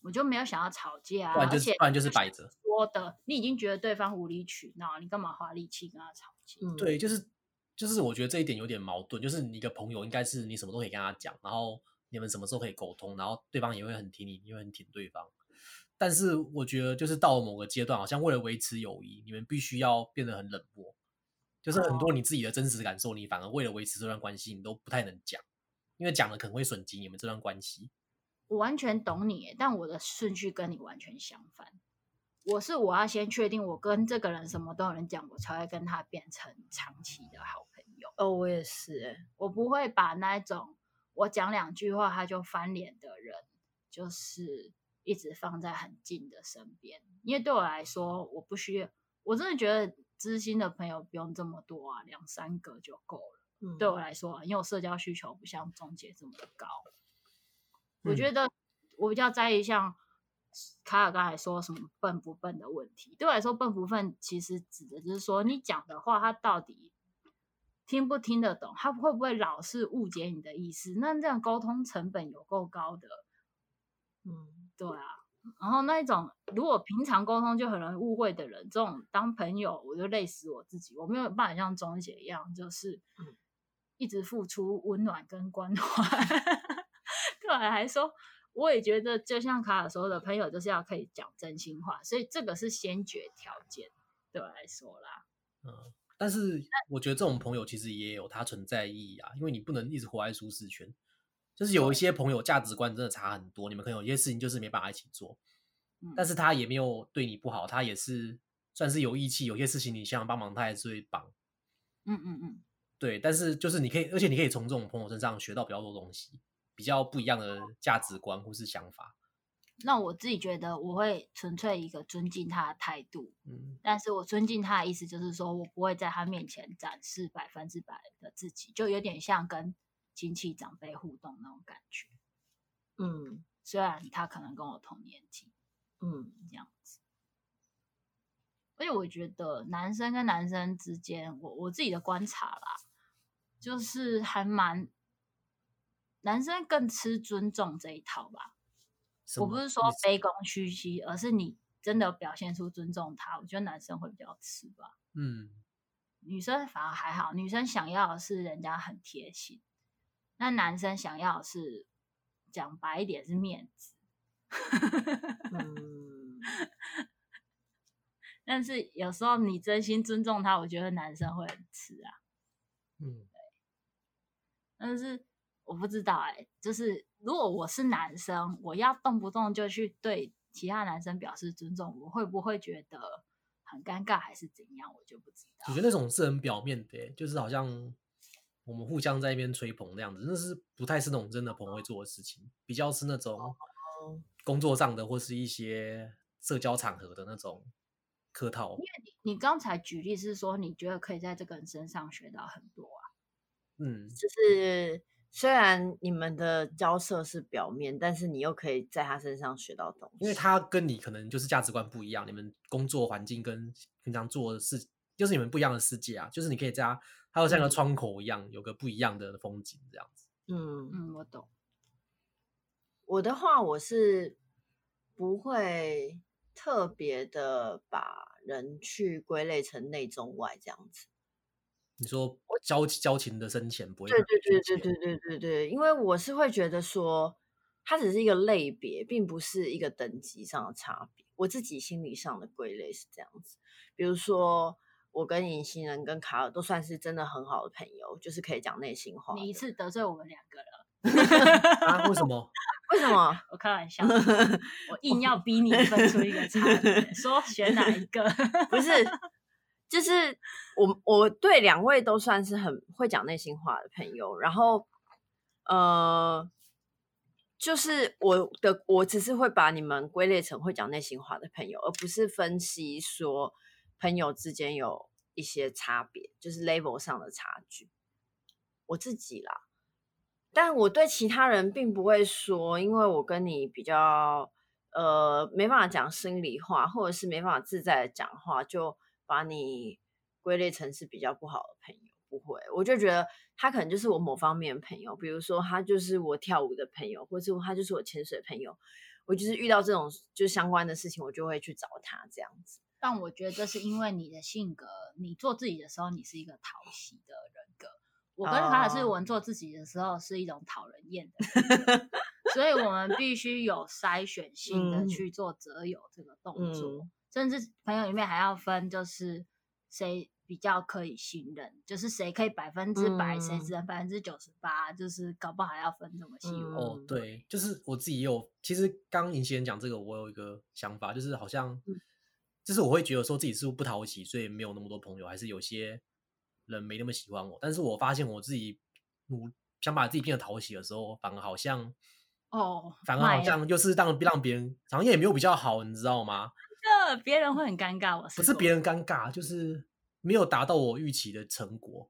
我就没有想要吵架，不然就是，而且不然就是摆着。说的，你已经觉得对方无理取闹，你干嘛花力气跟他吵架？嗯，对，就是就是，我觉得这一点有点矛盾。就是你一个朋友，应该是你什么都可以跟他讲，然后你们什么时候可以沟通，然后对方也会很挺你，你会很挺对方。但是我觉得，就是到了某个阶段，好像为了维持友谊，你们必须要变得很冷漠。就是很多你自己的真实感受，你反而为了维持这段关系，你都不太能讲，因为讲了可能会损及你们这段关系。我完全懂你，但我的顺序跟你完全相反。我是我要先确定我跟这个人什么都能讲，我才会跟他变成长期的好朋友。哦，我也是，我不会把那种我讲两句话他就翻脸的人，就是。一直放在很近的身边，因为对我来说，我不需要，我真的觉得知心的朋友不用这么多啊，两三个就够了。嗯、对我来说，因为我社交需求不像中介这么高。嗯、我觉得我比较在意像卡尔刚才说什么笨不笨的问题。对我来说，笨不笨其实指的就是说你讲的话，他到底听不听得懂，他会不会老是误解你的意思？那这样沟通成本有够高的。嗯。对啊，然后那一种如果平常沟通就很容易误会的人，这种当朋友我就累死我自己，我没有办法像钟姐一样，就是一直付出温暖跟关怀。对我来说，我也觉得就像卡尔说的，朋友就是要可以讲真心话，所以这个是先决条件。对我来说啦，嗯，但是我觉得这种朋友其实也有它存在意义啊，因为你不能一直活在舒适圈。就是有一些朋友价值观真的差很多，你们可能有些事情就是没办法一起做，但是他也没有对你不好，他也是算是有义气，有些事情你想帮忙，他还是会帮。嗯嗯嗯，对，但是就是你可以，而且你可以从这种朋友身上学到比较多东西，比较不一样的价值观或是想法。那我自己觉得我会纯粹一个尊敬他的态度，嗯，但是我尊敬他的意思就是说我不会在他面前展示百分之百的自己，就有点像跟。亲戚长辈互动那种感觉，嗯，虽然他可能跟我同年纪，嗯，这样子。而且我觉得男生跟男生之间，我我自己的观察啦，就是还蛮男生更吃尊重这一套吧。我不是说卑躬屈膝，而是你真的表现出尊重他，我觉得男生会比较吃吧。嗯，女生反而还好，女生想要的是人家很贴心。那男生想要是讲白一点是面子，嗯，但是有时候你真心尊重他，我觉得男生会很吃啊，嗯，对。但是我不知道哎、欸，就是如果我是男生，我要动不动就去对其他男生表示尊重，我会不会觉得很尴尬还是怎样？我就不知道。我觉得那种是很表面的、欸，就是好像。我们互相在一边吹捧那样子，那是不太是那种真的朋友会做的事情，比较是那种工作上的或是一些社交场合的那种客套。因为你你刚才举例是说，你觉得可以在这个人身上学到很多啊。嗯，就是虽然你们的交涉是表面，但是你又可以在他身上学到东西，因为他跟你可能就是价值观不一样，你们工作环境跟平常做的事就是你们不一样的世界啊，就是你可以在他。它就像个窗口一样，嗯、有个不一样的风景，这样子。嗯嗯，我懂。我的话，我是不会特别的把人去归类成内中外这样子。你说交交情的深浅不会？对对对对对对对对，因为我是会觉得说，它只是一个类别，并不是一个等级上的差别。我自己心理上的归类是这样子，比如说。我跟隐形人跟卡尔都算是真的很好的朋友，就是可以讲内心话。你一次得罪我们两个了 啊？为什么？为什么？我开玩笑，我硬要逼你分出一个差别，说选哪一个？不是，就是我我对两位都算是很会讲内心话的朋友，然后呃，就是我的我只是会把你们归类成会讲内心话的朋友，而不是分析说。朋友之间有一些差别，就是 level 上的差距。我自己啦，但我对其他人并不会说，因为我跟你比较，呃，没办法讲心里话，或者是没办法自在的讲话，就把你归类成是比较不好的朋友。不会，我就觉得他可能就是我某方面的朋友，比如说他就是我跳舞的朋友，或是他就是我潜水朋友。我就是遇到这种就相关的事情，我就会去找他这样子。但我觉得这是因为你的性格，你做自己的时候，你是一个讨喜的人格。我跟卡尔是我们做自己的时候是一种讨人厌的，哦、所以我们必须有筛选性的去做择友这个动作，嗯、甚至朋友里面还要分，就是谁比较可以信任，就是谁可以百分之百，谁、嗯、只能百分之九十八，就是搞不好还要分这么细。嗯、哦，对，就是我自己也有，其实刚尹先讲这个，我有一个想法，就是好像，嗯、就是我会觉得说自己是不是不讨喜，所以没有那么多朋友，还是有些。人没那么喜欢我，但是我发现我自己努想把自己变得讨喜的时候，反而好像哦，反而好像就是让让别人好像也没有比较好，你知道吗？这别人会很尴尬，我是不是别人尴尬，就是没有达到我预期的成果。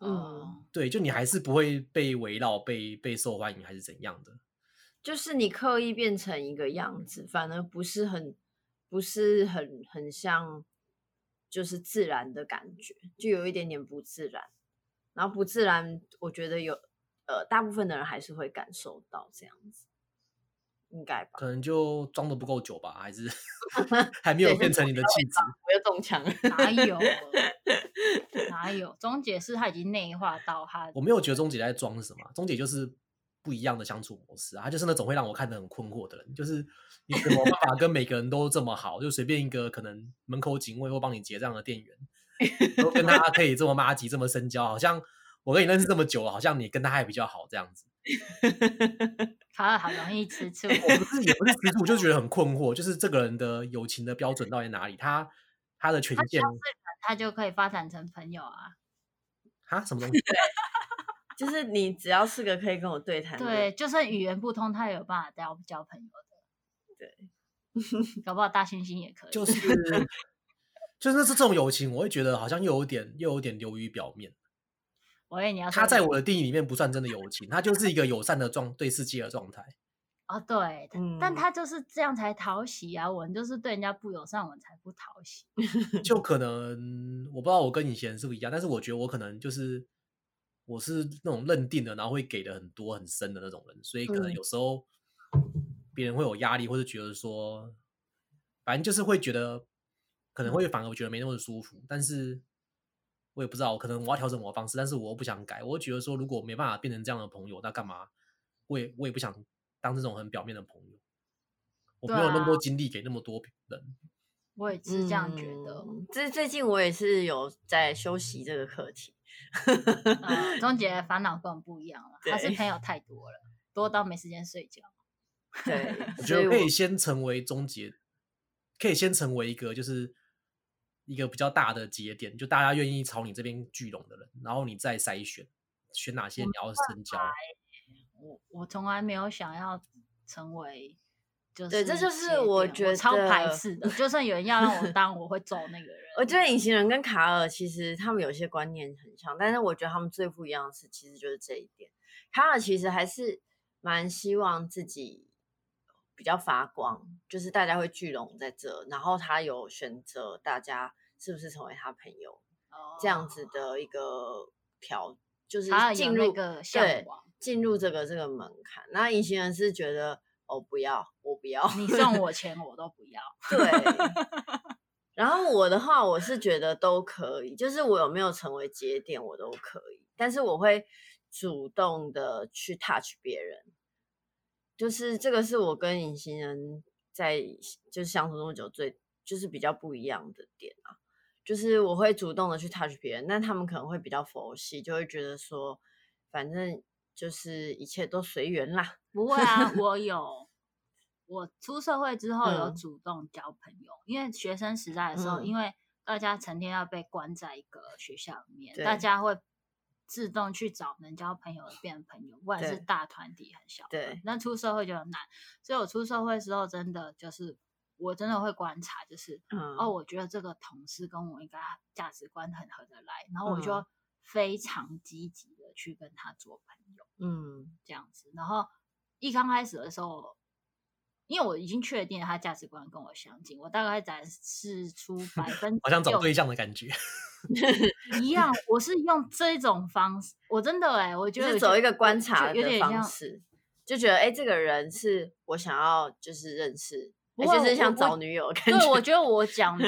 嗯，对，就你还是不会被围绕、被被受欢迎，还是怎样的？就是你刻意变成一个样子，反而不是很不是很很像。就是自然的感觉，就有一点点不自然，然后不自然，我觉得有呃，大部分的人还是会感受到这样子，应该吧？可能就装的不够久吧，还是 还没有变成你的气质？我又中枪，哪有？哪有？钟姐是她已经内化到她，我没有觉得钟姐在装什么，钟姐就是。不一样的相处模式啊，他就是那种会让我看得很困惑的人，就是你怎么办法跟每个人都这么好，就随便一个可能门口警卫或帮你结账的店员，都跟他可以这么麻吉这么深交，好像我跟你认识这么久了，好像你跟他还比较好这样子。他好容易吃醋，我不是也不是吃醋，就觉得很困惑，就是这个人的友情的标准到底哪里？他他的权限，他就可以发展成朋友啊？哈？什么东西？就是你只要是个可以跟我对谈，对，就算语言不通，他也有办法交交朋友的。对，搞不好大猩猩也可以。就是，就是是这种友情，我会觉得好像又有点又有点流于表面。我以为你要，他在我的定义里面不算真的友情，他就是一个友善的状对世界的状态。哦，对，嗯，但他就是这样才讨喜啊！我就是对人家不友善，我们才不讨喜。就可能我不知道我跟以前是不是一样，但是我觉得我可能就是。我是那种认定的，然后会给的很多很深的那种人，所以可能有时候别人会有压力，或者觉得说，反正就是会觉得可能会反而觉得没那么舒服。但是我也不知道，可能我要调整我的方式，但是我又不想改。我觉得说，如果没办法变成这样的朋友，那干嘛？我也我也不想当这种很表面的朋友。我没有那么多精力给那么多人。我也是这样觉得。最、嗯、最近我也是有在修习这个课题。呃，钟姐烦恼跟我们不一样了，还是朋友太多了，多到没时间睡觉。对，我觉得可以先成为钟姐，可以先成为一个就是一个比较大的节点，就大家愿意朝你这边聚拢的人，然后你再筛选，选哪些你要深交。我我从来没有想要成为。就是对，这就是我觉得我超排斥的。就算有人要让我当，我会走那个人。我觉得隐形人跟卡尔其实他们有些观念很像，但是我觉得他们最不一样的是，其实就是这一点。卡尔其实还是蛮希望自己比较发光，就是大家会聚拢在这，然后他有选择大家是不是成为他朋友、哦、这样子的一个条，就是进入个向往，进入这个这个门槛。那隐形人是觉得。哦，不要，我不要，你送我 钱我都不要。对，然后我的话，我是觉得都可以，就是我有没有成为节点，我都可以，但是我会主动的去 touch 别人，就是这个是我跟隐形人在就是相处这么久最就是比较不一样的点啊，就是我会主动的去 touch 别人，但他们可能会比较佛系，就会觉得说，反正。就是一切都随缘啦，不会啊，我有，我出社会之后有主动交朋友，嗯、因为学生时代的时候，嗯、因为大家成天要被关在一个学校里面，大家会自动去找能交朋友的变成朋友，不管是大团体很小，对，那出社会就很难，所以我出社会之后真的就是我真的会观察，就是、嗯、哦，我觉得这个同事跟我应该价值观很合得来，然后我就非常积极的去跟他做朋友。嗯，这样子。然后一刚开始的时候，因为我已经确定了他价值观跟我相近，我大概展示出百 分好像找对象的感觉 一样。我是用这种方式，我真的哎、欸，我觉得是走一个观察的方式，就觉得哎、欸，这个人是我想要就是认识，而且是像找女友的感觉。对，我觉得我讲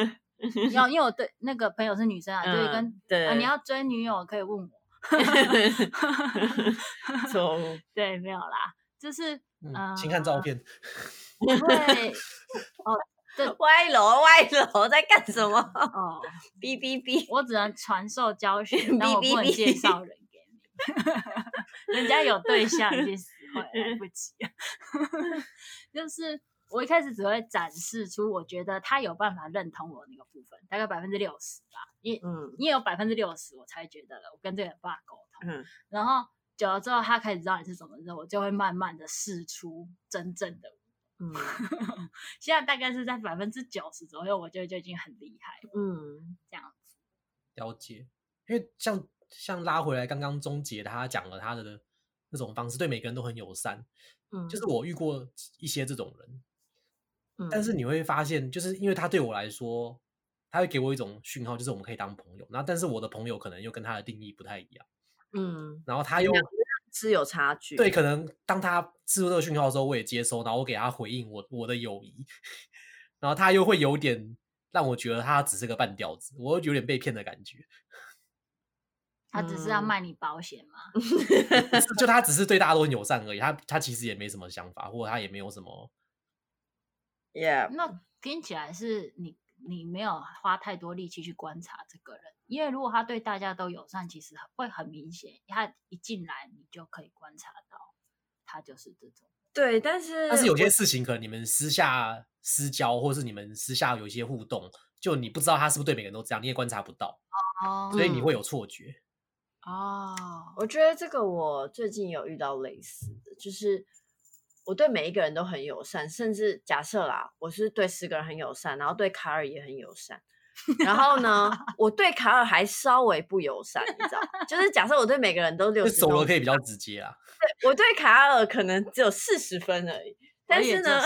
要，因为我对那个朋友是女生啊，就是跟对、啊，你要追女友可以问我。错误，对，没有啦，就是嗯，呃、请看照片。不会哦，这 歪楼歪楼在干什么？哦，哔哔哔，我只能传授教学，但我不能介绍人给你。人家有对象已经死会来不及。就是我一开始只会展示出我觉得他有办法认同我那个部分，大概百分之六十吧。因嗯，你也有百分之六十，我才觉得我跟这个人无法沟通。嗯，然后久了之后，他开始知道你是什么之后，我就会慢慢的试出真正的。嗯，现在大概是在百分之九十左右，我觉得就已经很厉害。嗯，这样子了解，因为像像拉回来刚刚终结他讲了他的那种方式，对每个人都很友善。嗯，就是我遇过一些这种人，嗯，但是你会发现，就是因为他对我来说，他会给我一种讯号，就是我们可以当朋友。然后，但是我的朋友可能又跟他的定义不太一样。嗯，然后他又。是有差距，对，可能当他释出这个讯号的时候，我也接收，然后我给他回应我，我我的友谊，然后他又会有点让我觉得他只是个半吊子，我有点被骗的感觉。他只是要卖你保险吗？嗯、就他只是对大家都很友善而已，他他其实也没什么想法，或者他也没有什么。Yeah，那听起来是你你没有花太多力气去观察这个人。因为如果他对大家都友善，其实会很明显。他一进来，你就可以观察到，他就是这种。对，但是但是有些事情可能你们私下私交，或是你们私下有一些互动，就你不知道他是不是对每个人都这样，你也观察不到。哦，所以你会有错觉。哦，我觉得这个我最近有遇到类似的，就是我对每一个人都很友善，甚至假设啦，我是对十个人很友善，然后对卡尔也很友善。然后呢，我对卡尔还稍微不友善，你知道，就是假设我对每个人都六十分，手可以比较直接啊。对，我对卡尔可能只有四十分而已，但是呢，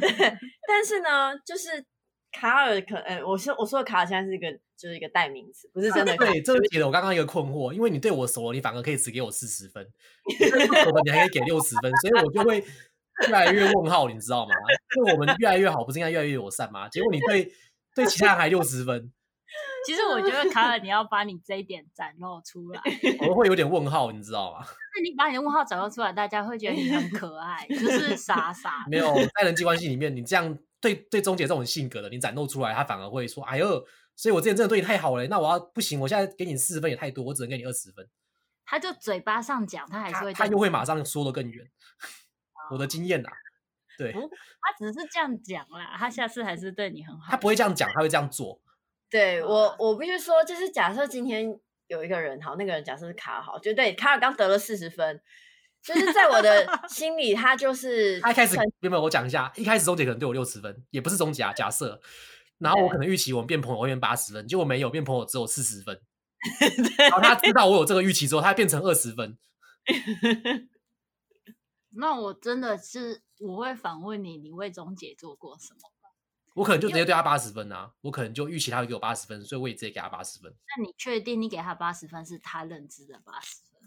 对，但是呢，就是卡尔可，呃，我说我说的卡尔现在是一个就是一个代名词，不是真的。对，这个解了我刚刚一个困惑，因为你对我熟了，你反而可以只给我四十分，我们你还可以给六十分，所以我就会越来越问号，你知道吗？就我们越来越好，不是应该越来越友善吗？结果你对。对其他人还六十分，其实我觉得卡尔，你要把你这一点展露出来，我会有点问号，你知道吗？那你把你的问号展露出来，大家会觉得你很可爱，就是傻傻。没有在人际关系里面，你这样对对钟姐这种性格的，你展露出来，他反而会说：“哎呦，所以我之前真的对你太好了，那我要不行，我现在给你四十分也太多，我只能给你二十分。”他就嘴巴上讲，他还是会，他又会马上说的更远。我的经验啊。对，他只是这样讲啦，他下次还是对你很好。他不会这样讲，他会这样做。对我，我必须说，就是假设今天有一个人好，那个人假设是卡尔好，就对卡尔刚得了四十分，就是在我的 心里，他就是他一开始有没有？我讲一下，一开始终结可能对我六十分，也不是终结啊，假设，然后我可能预期我们变朋友会变八十分，结果没有变朋友只有四十分。然后他知道我有这个预期之后，他变成二十分。那我真的是。我会反问你，你为中姐做过什么？我可能就直接对他八十分啊，我可能就预期他会给我八十分，所以我也直接给他八十分。那你确定你给他八十分是他认知的八十分？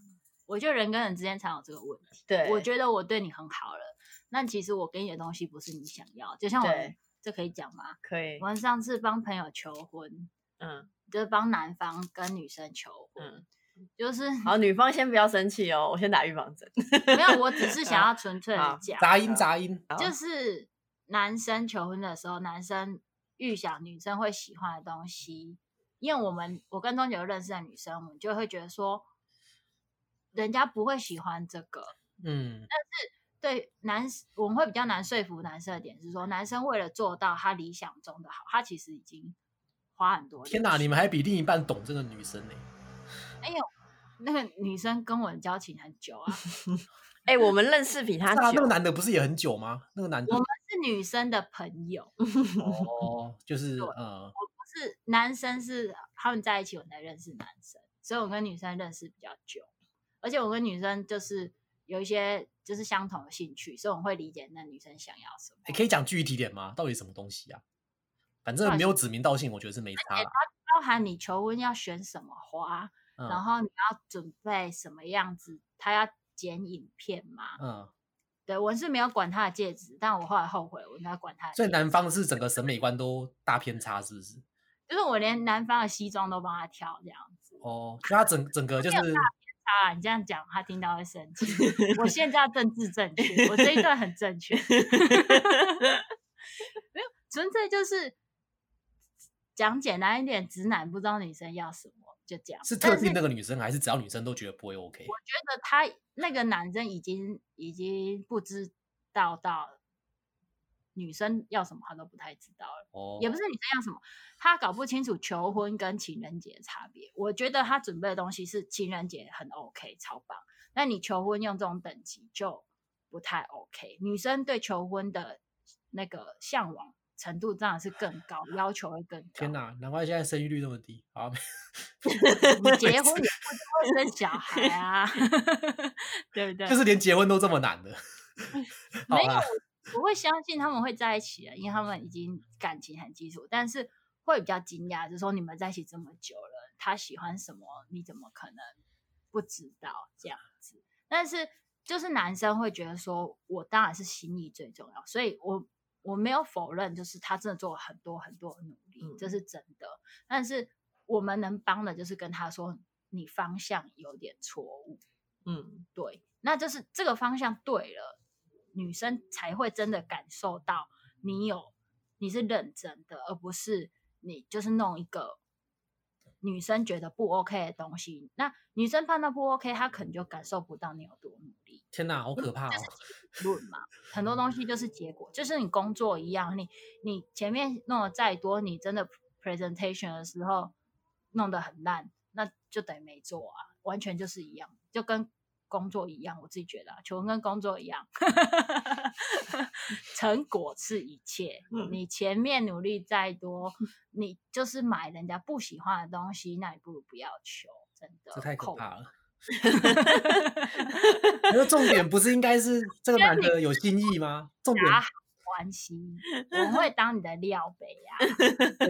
我觉得人跟人之间才有这个问题。对，我觉得我对你很好了，那其实我给你的东西不是你想要。就像我们，这可以讲吗？可以。我们上次帮朋友求婚，嗯，就是帮男方跟女生求婚。嗯就是好，女方先不要生气哦，我先打预防针。没有，我只是 想要纯粹的讲杂音，杂音。就是男生求婚的时候，男生预想女生会喜欢的东西，因为我们我跟终结认识的女生，我们就会觉得说，人家不会喜欢这个。嗯，但是对男，我们会比较难说服男生的点是说，男生为了做到他理想中的好，他其实已经花很多。天哪，你们还比另一半懂这个女生呢？哎呦，那个女生跟我交情很久啊！哎、欸，我们认识比他久。那个男的不是也很久吗？那个男的，我们是女生的朋友。哦，就是呃，我不是男生，是他们在一起，我才认识男生，所以我跟女生认识比较久。而且我跟女生就是有一些就是相同的兴趣，所以我会理解那女生想要什么。你、欸、可以讲具体点吗？到底什么东西啊？反正没有指名道姓，我觉得是没差。它包含你求婚要选什么花。嗯、然后你要准备什么样子？他要剪影片吗？嗯，对，我是没有管他的戒指，但我后来后悔，我应该管他的戒指。所以男方是整个审美观都大偏差，是不是？就是我连男方的西装都帮他挑这样子。哦，就他整整个就是啊，你这样讲他听到会生气。我现在要政治正确，我这一段很正确。没有，纯粹就是讲简单一点，直男不知道女生要什么，就这样。是特定那个女生，还是只要女生都觉得不会 OK？我觉得他那个男生已经已经不知道到。女生要什么，他都不太知道了。哦，也不是女生要什么，他搞不清楚求婚跟情人节的差别。我觉得他准备的东西是情人节很 OK，超棒。那你求婚用这种等级就不太 OK。女生对求婚的那个向往程度当然是更高，要求会更高。天哪，难怪现在生育率这么低。好 你结婚也不会生小孩啊，对不对？就是连结婚都这么难的。没有。我会相信他们会在一起了，因为他们已经感情很基础。但是会比较惊讶，就是说你们在一起这么久了，他喜欢什么，你怎么可能不知道这样子？但是就是男生会觉得说，我当然是心意最重要，所以我我没有否认，就是他真的做了很多很多的努力，嗯，这是真的。但是我们能帮的就是跟他说，你方向有点错误。嗯，对，那就是这个方向对了。女生才会真的感受到你有，你是认真的，而不是你就是弄一个女生觉得不 OK 的东西。那女生判断不 OK，她可能就感受不到你有多努力。天哪，好可怕哦！论嘛，很多东西就是结果，就是你工作一样，你你前面弄的再多，你真的 presentation 的时候弄得很烂，那就等于没做啊，完全就是一样，就跟。工作一样，我自己觉得，求婚跟工作一样，成果是一切。嗯。你前面努力再多，你就是买人家不喜欢的东西，那你不如不要求。真的，这太可怕了。那重点不是应该是这个 男的有心意吗？重点关系，我会当你的料杯 呀，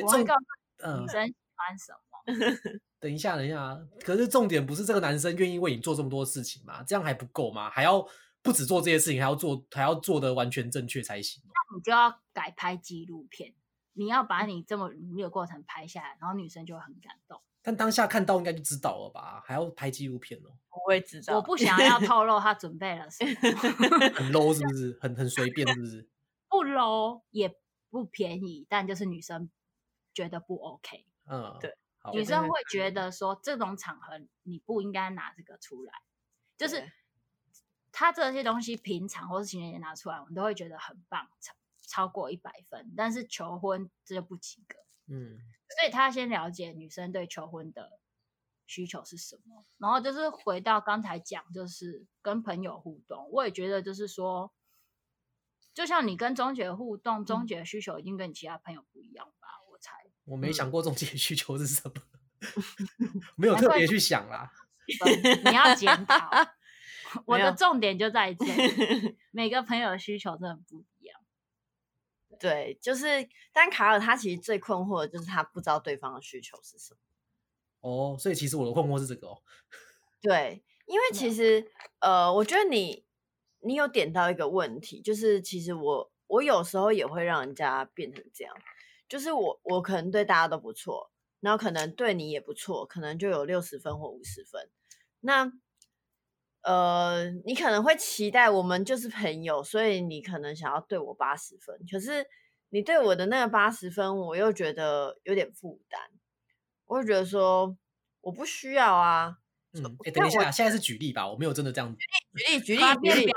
我会告诉女生喜欢什么。等一下，等一下，可是重点不是这个男生愿意为你做这么多事情吗？这样还不够吗？还要不止做这些事情，还要做，还要做的完全正确才行。那你就要改拍纪录片，你要把你这么努力的过程拍下来，然后女生就会很感动。但当下看到应该就知道了吧？还要拍纪录片哦？不会知道。我不想要透露他准备了什么。很 low 是不是？很很随便是不是？不 low 也不便宜，但就是女生觉得不 OK。嗯，对。女生会觉得说，这种场合你不应该拿这个出来，就是他这些东西平常或是情人节拿出来，我们都会觉得很棒，超超过一百分。但是求婚这就不及格，嗯，所以他先了解女生对求婚的需求是什么，然后就是回到刚才讲，就是跟朋友互动，我也觉得就是说，就像你跟钟姐互动，钟姐的需求一定跟你其他朋友不一样吧。我没想过中介需求是什么，没有特别去想啦。你要检讨，我的重点就在这里。每个朋友的需求真的不一样。对，就是，但卡尔他其实最困惑的就是他不知道对方的需求是什么。哦，所以其实我的困惑是这个哦。对，因为其实呃，我觉得你你有点到一个问题，就是其实我我有时候也会让人家变成这样。就是我，我可能对大家都不错，然后可能对你也不错，可能就有六十分或五十分。那，呃，你可能会期待我们就是朋友，所以你可能想要对我八十分。可是你对我的那个八十分，我又觉得有点负担。我会觉得说我不需要啊。嗯，哎，等一下，现在是举例吧，我没有真的这样。举例，举例，举例，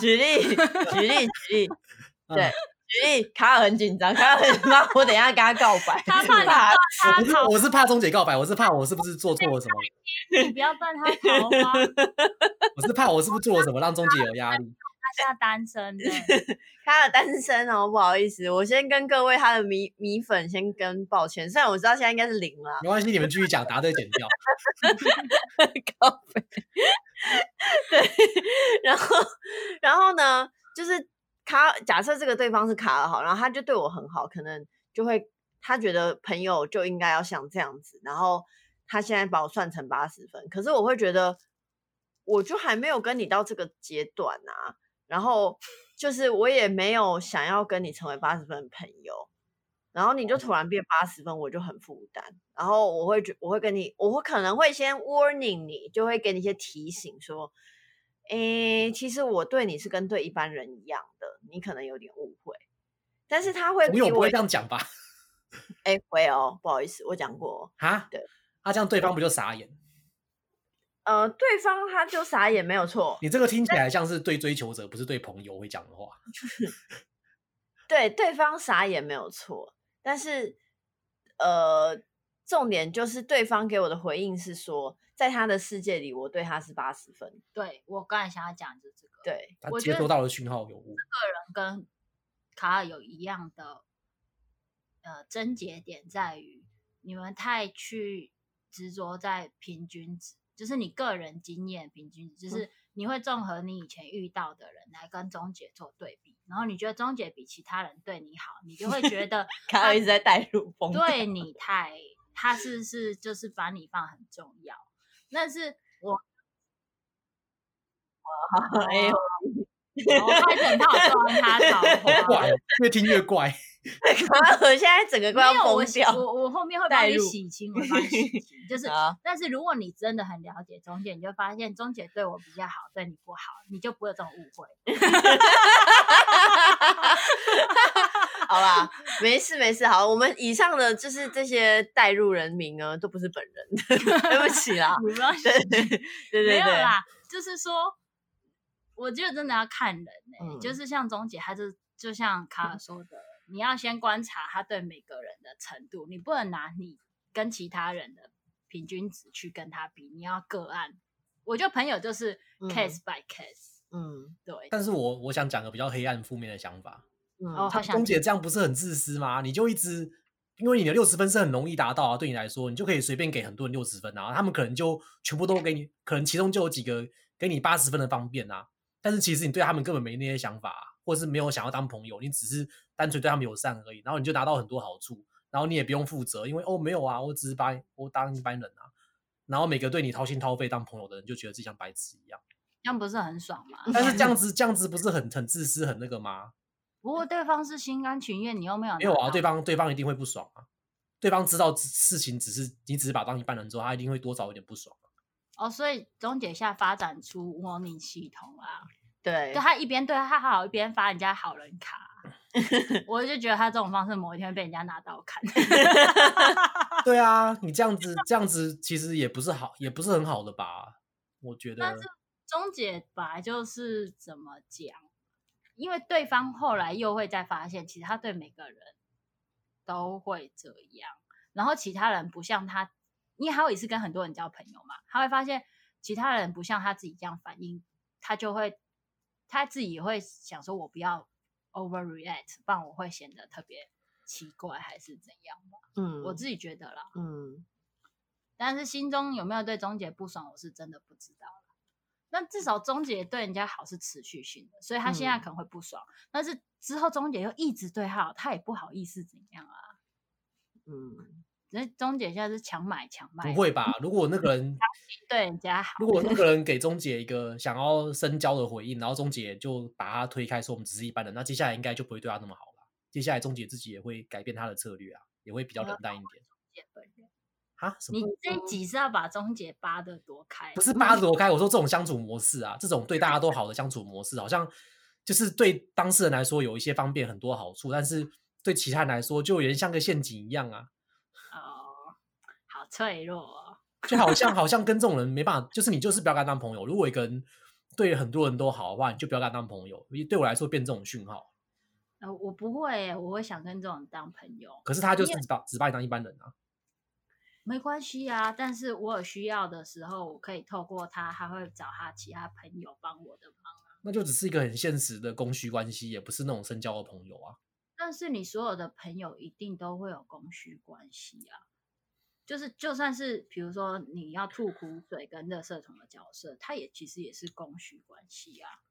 举例，举例，举例，举例，对。举例，卡尔很紧张，卡尔很怕我等一下跟他告白。他怕他，他不是，我是怕钟姐告白，我是怕我是不是做错了什么？你不要断他桃花。我是怕我是不是做了什么让钟姐有压力？他现在单身，卡尔单身哦，不好意思，我先跟各位他的米米粉先跟抱歉，虽然我知道现在应该是零了，没关系，你们继续讲，答对剪掉。告白。对，然后，然后呢，就是。卡，假设这个对方是卡尔好，然后他就对我很好，可能就会他觉得朋友就应该要像这样子，然后他现在把我算成八十分，可是我会觉得我就还没有跟你到这个阶段啊，然后就是我也没有想要跟你成为八十分的朋友，然后你就突然变八十分，我就很负担。然后我会觉，我会跟你，我会可能会先 warning 你，就会给你一些提醒，说，诶，其实我对你是跟对一般人一样的，你可能有点误会。但是他会，朋友不会这样讲吧？哎，会哦，不好意思，我讲过啊。对，啊，这样对方不就傻眼？呃，对方他就傻眼，没有错。你这个听起来像是对追求者，不是对朋友会讲的话。对，对方傻眼没有错，但是呃，重点就是对方给我的回应是说，在他的世界里，我对他是八十分。对，我刚才想要讲的这个，对，他接收到的讯号有误。个人跟卡尔有一样的呃症结点，在于你们太去执着在平均值。就是你个人经验平均值，就是你会综合你以前遇到的人来跟钟姐做对比，然后你觉得钟姐比其他人对你好，你就会觉得 卡尔一直在带入风，对你太，他是不是就是把你放很重要？但是我，哎呦，我开始很怕我撞他好 怪，越听越怪。我现在整个快要疯掉。我我后面会帮你洗清，我帮你洗清。就是，但是如果你真的很了解钟姐，你就发现钟姐对我比较好，对你不好，你就不会有这种误会。好吧，没事没事。好，我们以上的就是这些带入人名呢，都不是本人。对不起啦，不要对对对对，没有啦。就是说，我觉得真的要看人呢、欸嗯。就是像钟姐，她就就像卡尔说的。你要先观察他对每个人的程度，你不能拿你跟其他人的平均值去跟他比，你要个案。我觉得朋友就是 case by case，嗯，对。但是我我想讲个比较黑暗负面的想法，嗯，哦，好想。钟姐这样不是很自私吗？你就一直因为你的六十分是很容易达到啊，对你来说，你就可以随便给很多人六十分啊，他们可能就全部都给你，可能其中就有几个给你八十分的方便啊，但是其实你对他们根本没那些想法啊。或是没有想要当朋友，你只是单纯对他们友善而已，然后你就拿到很多好处，然后你也不用负责，因为哦没有啊，我只是把我当一般人啊，然后每个对你掏心掏肺当朋友的人就觉得自己像白痴一样，这样不是很爽吗？但是这样子这样子不是很很自私很那个吗？不过对方是心甘情愿，你又没有没有啊，对方对方一定会不爽啊，对方知道事情只是你只是把他当一般人之后，他一定会多少有点不爽哦，所以钟姐下发展出模拟系统啊。对，就他一边对他好，一边发人家好人卡，我就觉得他这种方式某一天会被人家拿刀砍。对啊，你这样 子这样子其实也不是好，也不是很好的吧？我觉得。但是钟姐本来就是怎么讲？因为对方后来又会再发现，其实他对每个人都会这样，然后其他人不像他，因为他也是跟很多人交朋友嘛，他会发现其他人不像他自己这样反应，他就会。他自己也会想说：“我不要 overreact，不然我会显得特别奇怪，还是怎样吧？”嗯，我自己觉得啦。嗯，但是心中有没有对钟姐不爽，我是真的不知道。那至少钟姐对人家好是持续性的，所以他现在可能会不爽。嗯，但是之后钟姐又一直对他好，他也不好意思怎样啊？嗯。那钟姐现在是强买强卖，不会吧？如果那个人对人家好，如果那个 人给钟姐一个想要深交的回应，然后钟姐就把他推开，说我们只是一般人，那接下来应该就不会对他那么好了。接下来钟姐自己也会改变他的策略啊，也会比较冷淡一点。啊？你这一集是要把钟姐扒的多开？不是扒的多开，我说这种相处模式啊，这种对大家都好的相处模式，好像就是对当事人来说有一些方便，很多好处，但是对其他人来说就有点像个陷阱一样啊。脆弱、哦，就好像好像跟这种人没办法，就是你就是不要跟他当朋友。如果一个人对很多人都好的话，你就不要跟他当朋友。对我来说，变这种讯号。呃，我不会，我会想跟这种人当朋友。可是他就是只把只把你当一般人啊。没关系啊，但是我有需要的时候，我可以透过他，他会找他其他朋友帮我的忙啊。那就只是一个很现实的供需关系，也不是那种深交的朋友啊。但是你所有的朋友一定都会有供需关系啊。就是，就算是比如说你要吐苦水跟热色桶的角色，他也其实也是供需关系啊。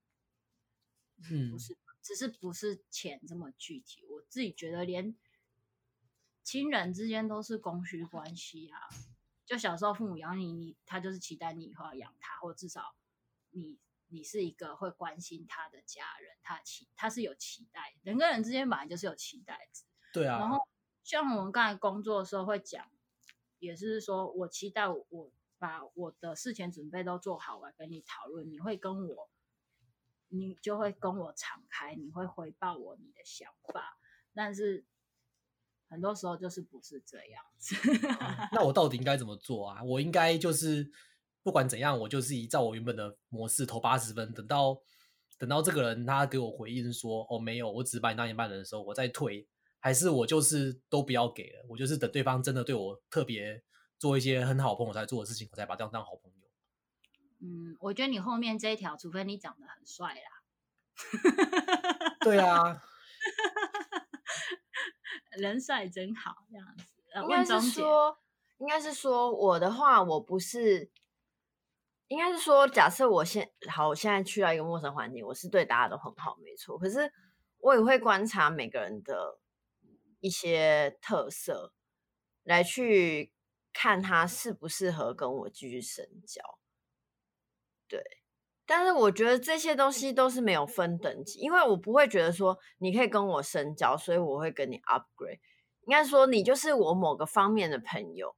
嗯，不是，只是不是钱这么具体。我自己觉得，连亲人之间都是供需关系啊。就小时候父母养你，你他就是期待你以后要养他，或至少你你是一个会关心他的家人，他期他是有期待。人跟人之间本来就是有期待值。对啊。然后。像我们刚才工作的时候会讲，也是说我期待我把我的事前准备都做好了，跟你讨论，你会跟我，你就会跟我敞开，你会回报我你的想法，但是很多时候就是不是这样子。那我到底应该怎么做啊？我应该就是不管怎样，我就是依照我原本的模式投八十分，等到等到这个人他给我回应说哦没有，我只把你当一半人的时候，我再退。还是我就是都不要给了，我就是等对方真的对我特别做一些很好朋友才做的事情，我才把这样当好朋友。嗯，我觉得你后面这一条，除非你长得很帅啦。对啊，人帅真好，这样子。应该是说，应该是说我的话，我不是，应该是说，假设我现好，我现在去到一个陌生环境，我是对大家都很好，没错。可是我也会观察每个人的。一些特色来去看他适不适合跟我继续深交，对。但是我觉得这些东西都是没有分等级，因为我不会觉得说你可以跟我深交，所以我会跟你 upgrade。应该说你就是我某个方面的朋友。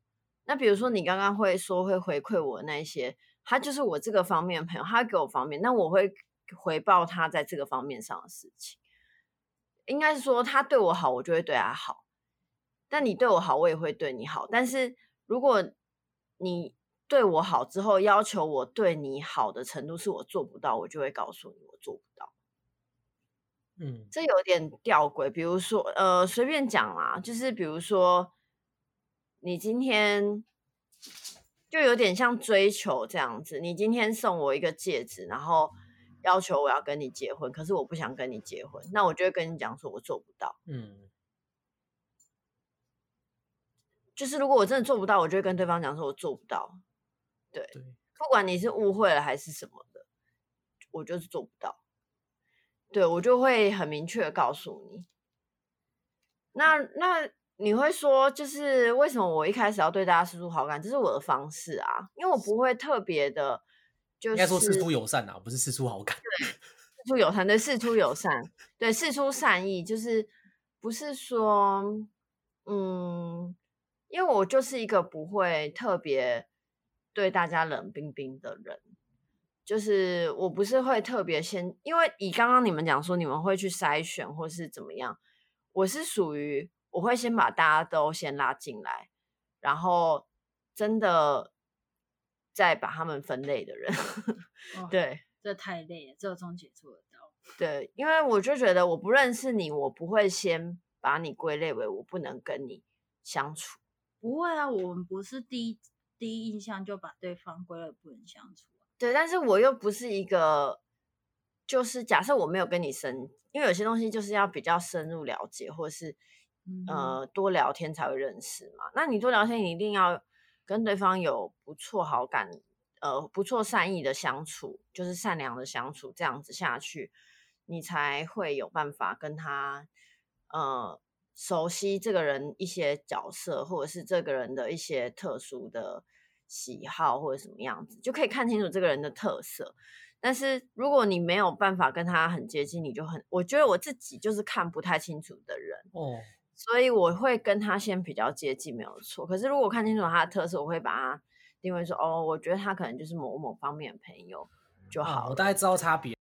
那比如说你刚刚会说会回馈我那些，他就是我这个方面的朋友，他给我方面，那我会回报他在这个方面上的事情。应该是说他对我好，我就会对他好。但你对我好，我也会对你好。但是如果你对我好之后，要求我对你好的程度是我做不到，我就会告诉你我做不到。嗯，这有点吊诡。比如说，呃，随便讲啦，就是比如说，你今天就有点像追求这样子。你今天送我一个戒指，然后。要求我要跟你结婚，可是我不想跟你结婚，那我就会跟你讲说，我做不到。嗯，就是如果我真的做不到，我就会跟对方讲说，我做不到。对，对，不管你是误会了还是什么的，我就是做不到。对，我就会很明确的告诉你。那那你会说，就是为什么我一开始要对大家释出好感？这是我的方式啊，因为我不会特别的。就是、应该说事出友善啊，不是事出好感。对，事出友善，对，事出友善，对，事出善意，就是不是说，嗯，因为我就是一个不会特别对大家冷冰冰的人，就是我不是会特别先，因为以刚刚你们讲说你们会去筛选或是怎么样，我是属于我会先把大家都先拉进来，然后真的。再把他们分类的人，哦、对，这太累了，只有钟姐做得到。对，因为我就觉得我不认识你，我不会先把你归类为我不能跟你相处。不会啊，我们不是第一第一印象就把对方归类不能相处。对，但是我又不是一个，就是假设我没有跟你深，因为有些东西就是要比较深入了解，或是、嗯、呃多聊天才会认识嘛。那你多聊天，你一定要。跟对方有不错好感，呃，不错善意的相处，就是善良的相处，这样子下去，你才会有办法跟他，呃，熟悉这个人一些角色，或者是这个人的一些特殊的喜好或者什么样子，就可以看清楚这个人的特色。但是如果你没有办法跟他很接近，你就很，我觉得我自己就是看不太清楚的人哦。所以我会跟他先比较接近，没有错。可是如果看清楚他的特色，我会把他定位说，哦，我觉得他可能就是某某方面的朋友就好。我大概知道差别。